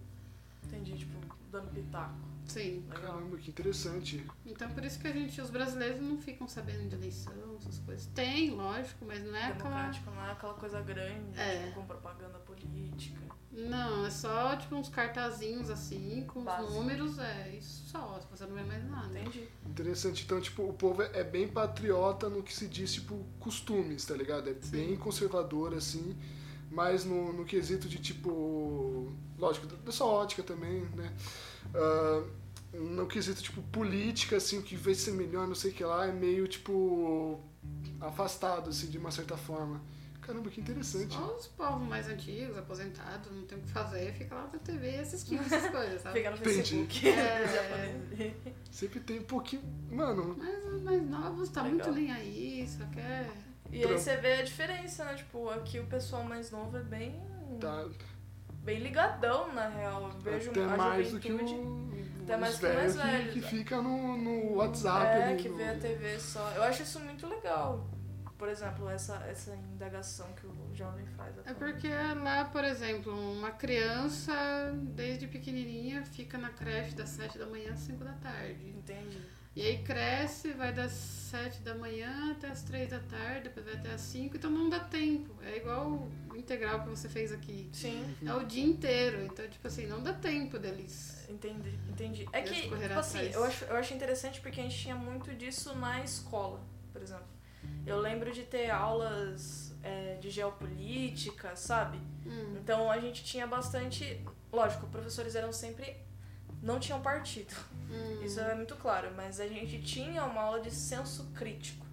Entendi, tipo, dando pitaco. Sim. Legal. Caramba, que interessante. Então por isso que a gente, os brasileiros não ficam sabendo de eleição, essas coisas. Tem, lógico, mas não é aquela. Democrático não é aquela coisa grande, É. tipo, com propaganda política. Não, é só tipo uns cartazinhos assim, com os Básico. números, é isso só, você não vê mais nada. Entendi. Interessante. Então, tipo, o povo é bem patriota no que se diz, tipo, costumes, tá ligado? É bem conservador, assim. Mas no, no quesito de, tipo... Lógico, da sua ótica também, né? Ah, no quesito, tipo, política, assim, o que vai ser melhor, não sei o que lá, é meio, tipo... Afastado, assim, de uma certa forma. Caramba, que interessante. Só os povos mais antigos, aposentados, não tem o que fazer, fica lá na TV assistindo essas coisas, sabe? Fica no. Facebook. É. Sempre tem um pouquinho... Mano, Mas os mais novos tá Legal. muito nem aí, só quer. E aí você vê a diferença, né? Tipo, aqui o pessoal mais novo é bem. tá bem ligadão, na real. Eu vejo até a mais do que juventude. o, Até mais que o mais velhos que, que fica no, no WhatsApp. É, ali, que no- vê a TV só. Eu acho isso muito legal. Por exemplo, essa, essa indagação que o jovem faz. É porque lá, por exemplo, uma criança, desde pequenininha, fica na creche das 7 da manhã às 5 da tarde. Entendi. E aí cresce, vai das 7 da manhã até as 3 da tarde, depois vai até as 5, então não dá tempo. É igual o integral que você fez aqui. Sim, É o dia inteiro, então, tipo assim, não dá tempo deles. entendi. entendi. É que, tipo assim, atrás. eu acho, eu acho interessante porque a gente tinha muito disso na escola, por exemplo. Eu lembro de ter aulas é, de geopolítica, sabe? Hum, Então a gente tinha bastante. Lógico, professores eram sempre. não tinham partido. Hum. Isso é muito claro, mas a gente tinha uma aula de senso crítico.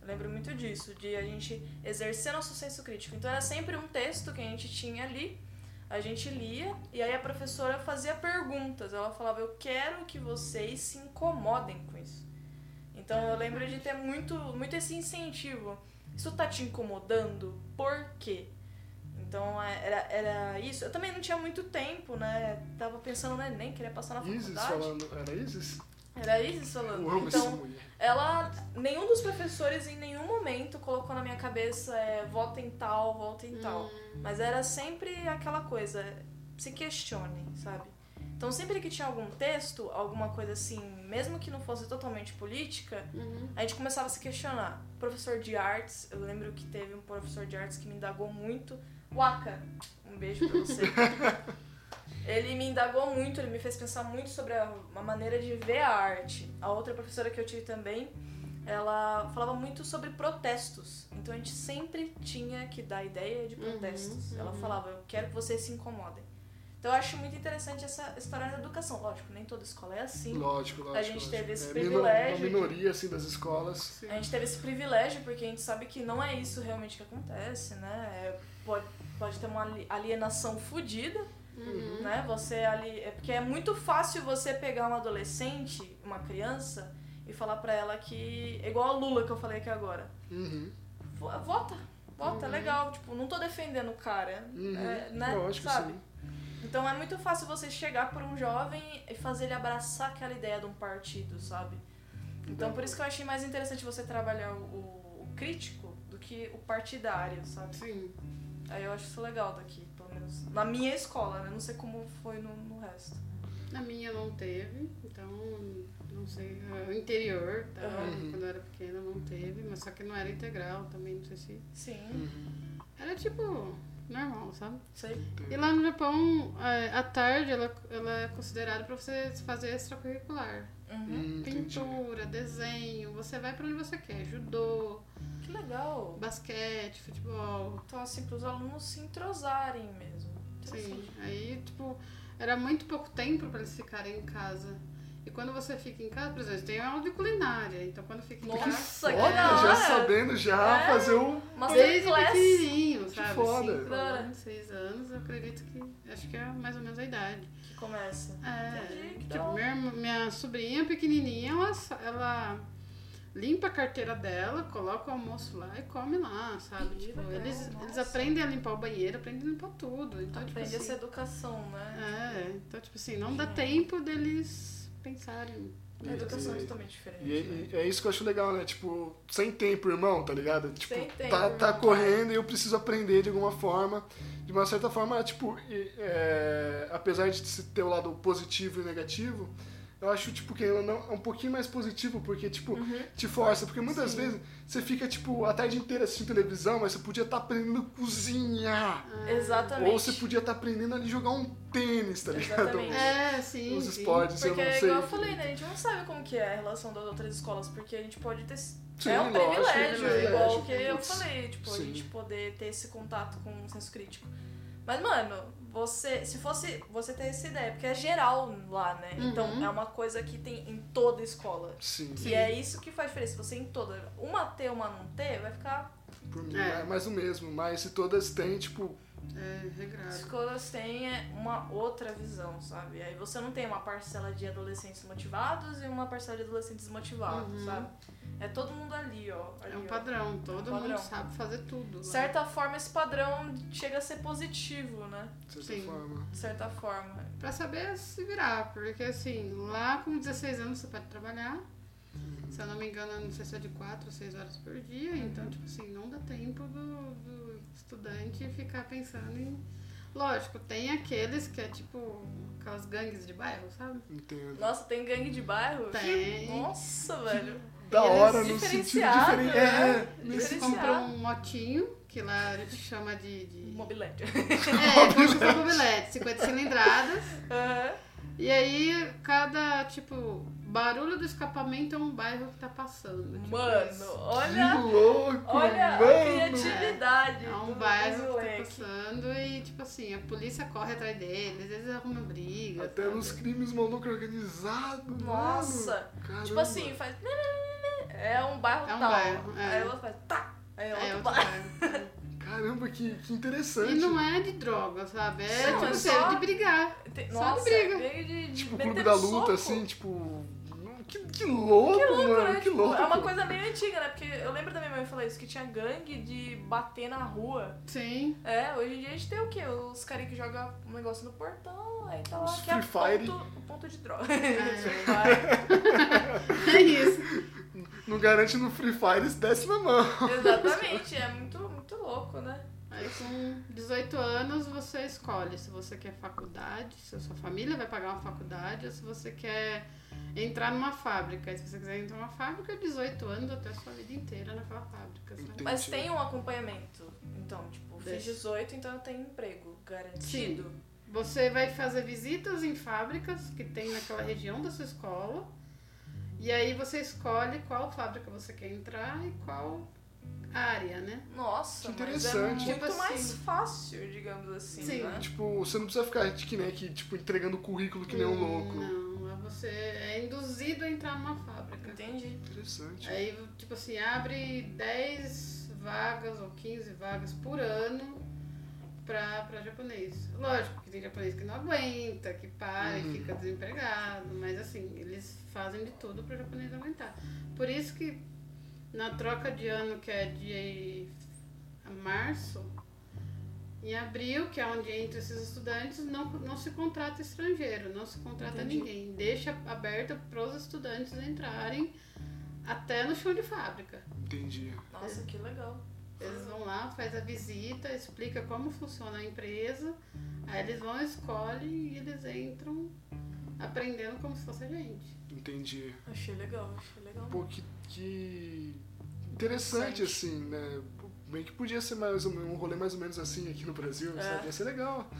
Eu lembro muito disso, de a gente exercer nosso senso crítico. Então era sempre um texto que a gente tinha ali, a gente lia, e aí a professora fazia perguntas. Ela falava: Eu quero que vocês se incomodem com isso. Então eu lembro de ter muito, muito esse incentivo. Isso tá te incomodando? Por quê? Então é, era, era isso. Eu também não tinha muito tempo, né? Tava pensando no Enem, queria passar na Isis faculdade. falando. Era Isis? Era Eu falando. amo essa Então, mulher. ela. Nenhum dos professores em nenhum momento colocou na minha cabeça é, vota em tal, vota em tal. Mas era sempre aquela coisa, se questione, sabe? Então sempre que tinha algum texto, alguma coisa assim, mesmo que não fosse totalmente política, Uhum. a gente começava a se questionar. Professor de artes, eu lembro que teve um professor de artes que me indagou muito. Waka, um beijo pra você. <laughs> ele me indagou muito, ele me fez pensar muito sobre a, a maneira de ver a arte. A outra professora que eu tive também, ela falava muito sobre protestos. Então a gente sempre tinha que dar ideia de protestos. Uhum, Ela uhum. falava, eu quero que vocês se incomodem. Então eu acho muito interessante essa história da educação. Lógico, nem toda escola é assim. Lógico, lógico. A gente lógico. teve esse é privilégio Uma minoria, assim, das escolas. A gente teve esse privilégio porque a gente sabe que não é isso realmente que acontece, né? É, pode, pode ter uma ali- alienação fodida, Uhum. né? Você ali. É porque é muito fácil você pegar uma adolescente, uma criança, e falar pra ela que. é Igual a Lula que eu falei aqui agora. Uhum. Vo- Vota, vota, é legal. Tipo, não tô defendendo o cara. Uhum. é, né? Lógico, sabe? sim. Então é muito fácil você chegar por um jovem e fazer ele abraçar aquela ideia de um partido, sabe? Então por isso que eu achei mais interessante você trabalhar o, o crítico do que o partidário, sabe? Sim. Aí eu acho isso legal daqui, pelo menos. Na minha escola, né? Não sei como foi no, no resto. Na minha não teve, então não sei. O interior, tá? Uhum. quando eu era pequena, não teve, mas só que não era integral também, não sei se. Sim, Uhum. Era tipo normal, sabe? sei. E lá no Japão, é, à tarde, ela, ela é considerada pra você fazer extracurricular. Uhum. Hum. Pintura, desenho, você vai pra onde você quer. Judô, legal. basquete, futebol. Então, assim, pros alunos se entrosarem mesmo. Sim. Aí, tipo, era muito pouco tempo pra eles ficarem em casa. E quando você fica em casa, por exemplo, tem aula de culinária. Então quando fica em Nossa, casa. que Foda, da hora. já sabendo já É. fazer o. Desde pequenininho, Que sabe? foda. Cinco hora. anos, seis anos, eu acredito que. Acho que é mais ou menos a idade. Que começa. É. Entendi, que Tipo, minha, minha sobrinha pequenininha, ela, ela limpa a carteira dela, coloca o almoço lá e come lá, sabe? Tipo, legal, eles, eles aprendem a limpar o banheiro, aprendem a limpar tudo. Então, tipo Aprende assim, essa educação, né? É, então, tipo assim, não dá tempo deles pensarem. A educação é totalmente diferente. E, né? e é isso que eu acho legal, né? Tipo, sem tempo, irmão, tá ligado? Tipo, Sem tempo, tá, tá correndo e eu preciso aprender de alguma forma. De uma certa forma, tipo, é, apesar de se ter o lado positivo e negativo, eu acho, tipo, que ela não, é um pouquinho mais positivo, porque, tipo, Uhum. te força. Porque muitas Sim. vezes você fica, tipo, a tarde inteira assistindo televisão, mas você podia estar aprendendo a cozinhar. Exatamente. Ou você podia estar aprendendo a jogar um tênis, tá ligado? Exatamente. <laughs> É, sim. Os sim. esportes, Porque, eu não sei. igual eu falei, né? A gente não sabe como que é a relação das outras escolas, porque a gente pode ter... Sim, é um lógico, privilégio, é igual que eu falei, tipo, a sim. gente poder ter esse contato com o senso crítico. Mas, mano, você, se fosse você ter essa ideia, porque é geral lá, né? Uhum. Então é uma coisa que tem em toda escola. Sim, Sim. E é isso que faz diferença. Você em toda. Uma ter, uma não ter, vai ficar. por mim É. é mais o mesmo. Mas se todas têm, tipo, É, As regrado. escolas têm é, uma outra visão, sabe? Aí você não tem uma parcela de adolescentes motivados e uma parcela de adolescentes desmotivados, Uhum. sabe? É todo mundo ali, ó. ali, É um ó. padrão, todo padrão. mundo sabe fazer tudo. De lá. certa forma, esse padrão chega a ser positivo, né? de certa Sim. forma. De certa forma. Pra saber se virar, porque assim, lá com 16 anos você pode trabalhar. Se eu não me engano, não sei se é de 4 ou 6 horas por dia, então, tipo assim, não dá tempo do, do estudante ficar pensando em. Lógico, tem aqueles que é tipo aquelas gangues de bairro, sabe? Entendo. Nossa, tem gangue de bairro? Tem. Nossa, velho. Da hora, no sentido diferente. né? É, Eles Diferenciado. compram um motinho, que lá a gente chama de. de... Mobilete. <laughs> É, como se fosse mobilete, 50 cilindradas. Aham. E aí, cada, tipo, barulho do escapamento é um bairro que tá passando. tipo Mano, isso. que olha. louco, Olha a mano. criatividade. É um do bairro que tá passando e, tipo assim, a polícia corre atrás deles, eles arrumam briga. Até sabe? nos crimes maluco organizado, Nossa. Tipo assim, faz. É um bairro É um tal. bairro, é. Aí outro faz. Tá. Aí o É, outro outro bairro. bairro. <laughs> Caramba, que, que interessante. E não é de droga, sabe? É, Não, tipo é só- de brigar. Só Nossa, de briga. briga de, de Tipo, o clube da soco. luta, assim, tipo. Que, que louco, mano. né? Que Tipo, louco. É uma coisa meio antiga, né? Porque eu lembro da minha mãe falar isso, que tinha gangue de bater na rua. Sim. É, hoje em dia a gente tem o quê? Os caras que jogam um negócio no portão, aí tá lá Os que é Fire. ponto, ponto de droga. É. <laughs> <laughs> É isso. Não garante no Free Fire, se desce na mão. Exatamente, é muito, muito louco, né? Aí com 18 anos você escolhe se você quer faculdade, se a sua família vai pagar uma faculdade, ou se você quer entrar numa fábrica. E se você quiser entrar numa fábrica, 18 anos até a sua vida inteira naquela fábrica. Sabe? Mas tem um acompanhamento. Então, tipo, fiz Deixa. 18, então eu tenho emprego garantido. Você vai fazer visitas em fábricas que tem naquela região da sua escola. E aí você escolhe qual fábrica você quer entrar e qual área, né? Nossa, Que mas é interessante. muito Tipo mais assim. fácil, digamos assim, Sim. né? Tipo, você não precisa ficar que nem aqui, tipo, entregando currículo que nem um louco. Não, é você é induzido a entrar numa fábrica. Entendi. Interessante. Aí, tipo assim, abre 10 vagas ou 15 vagas por ano pra, pra japonês. Lógico que tem japonês que não aguenta, que para Uhum. e fica desempregado, mas assim, eles fazem de tudo pro japonês aguentar. Por isso que na troca de ano, que é de março, em abril, que é onde entra esses estudantes, não, não se contrata estrangeiro, não se contrata Entendi. ninguém. Deixa aberto para os estudantes entrarem até no chão de fábrica. Entendi. Nossa, que legal. Eles vão lá, faz a visita, explica como funciona a empresa, aí eles vão, escolhem e eles entram aprendendo como se fosse a gente. Entendi. Achei legal, achei legal. Pô, que, que interessante, Interessante. assim, né? Bem que podia ser mais um rolê mais ou menos assim aqui no Brasil, É. sabe? Ia ser legal.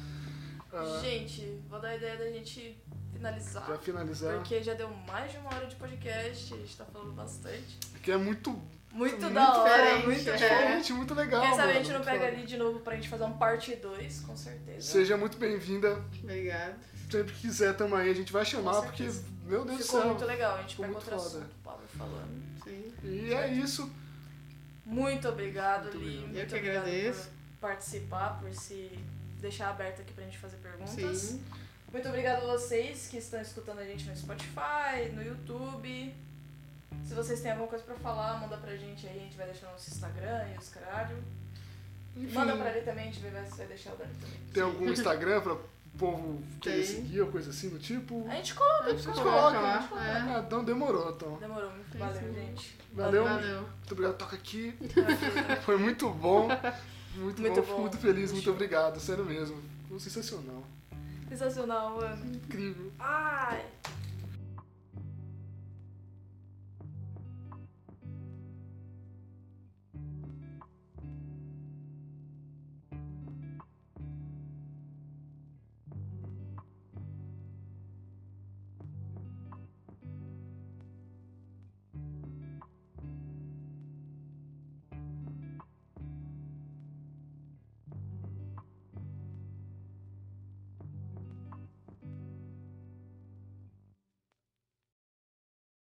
Ah, Gente, vou dar a ideia da gente finalizar. pra finalizar, Porque já deu mais de uma hora de podcast, a gente tá falando bastante. que é muito, Muito, Muito da hora, diferente, muito é. diferente. diferente, muito legal. Quem sabe a gente não pega ali de novo pra gente fazer um parte 2, com certeza. Seja muito bem-vinda. Obrigada. Sempre que quiser, tamo aí. A gente vai chamar, porque. Meu Deus do Ficou céu. muito legal. A gente Ficou pega muito outro foda. assunto, o Pablo falando. Sim. E é isso. Muito obrigado, Muito Li. Muito Eu que obrigado agradeço. por participar, por se deixar aberto aqui pra gente fazer perguntas. Sim. Muito obrigado a vocês que estão escutando a gente no Spotify, no YouTube. Se vocês têm alguma coisa pra falar, manda pra gente aí, a gente vai deixar no nosso Instagram e os caralho. Enfim, Manda pra ele também, a gente vai ver se vai deixar o dele também. tem algum <laughs> Instagram pra o povo querer Tem. seguir ou coisa assim do tipo? A gente coloca, A gente coloca, coloca né? lá. É. Ah, então demorou, então. Demorou, muito Sim, valeu, sim. gente. Valeu. Valeu. Muito obrigado, toca aqui. <laughs> Foi muito bom. Muito, Muito bom, bom. fico muito feliz, muito obrigado, sério mesmo. Foi sensacional. Sensacional, mano. Incrível. Ai!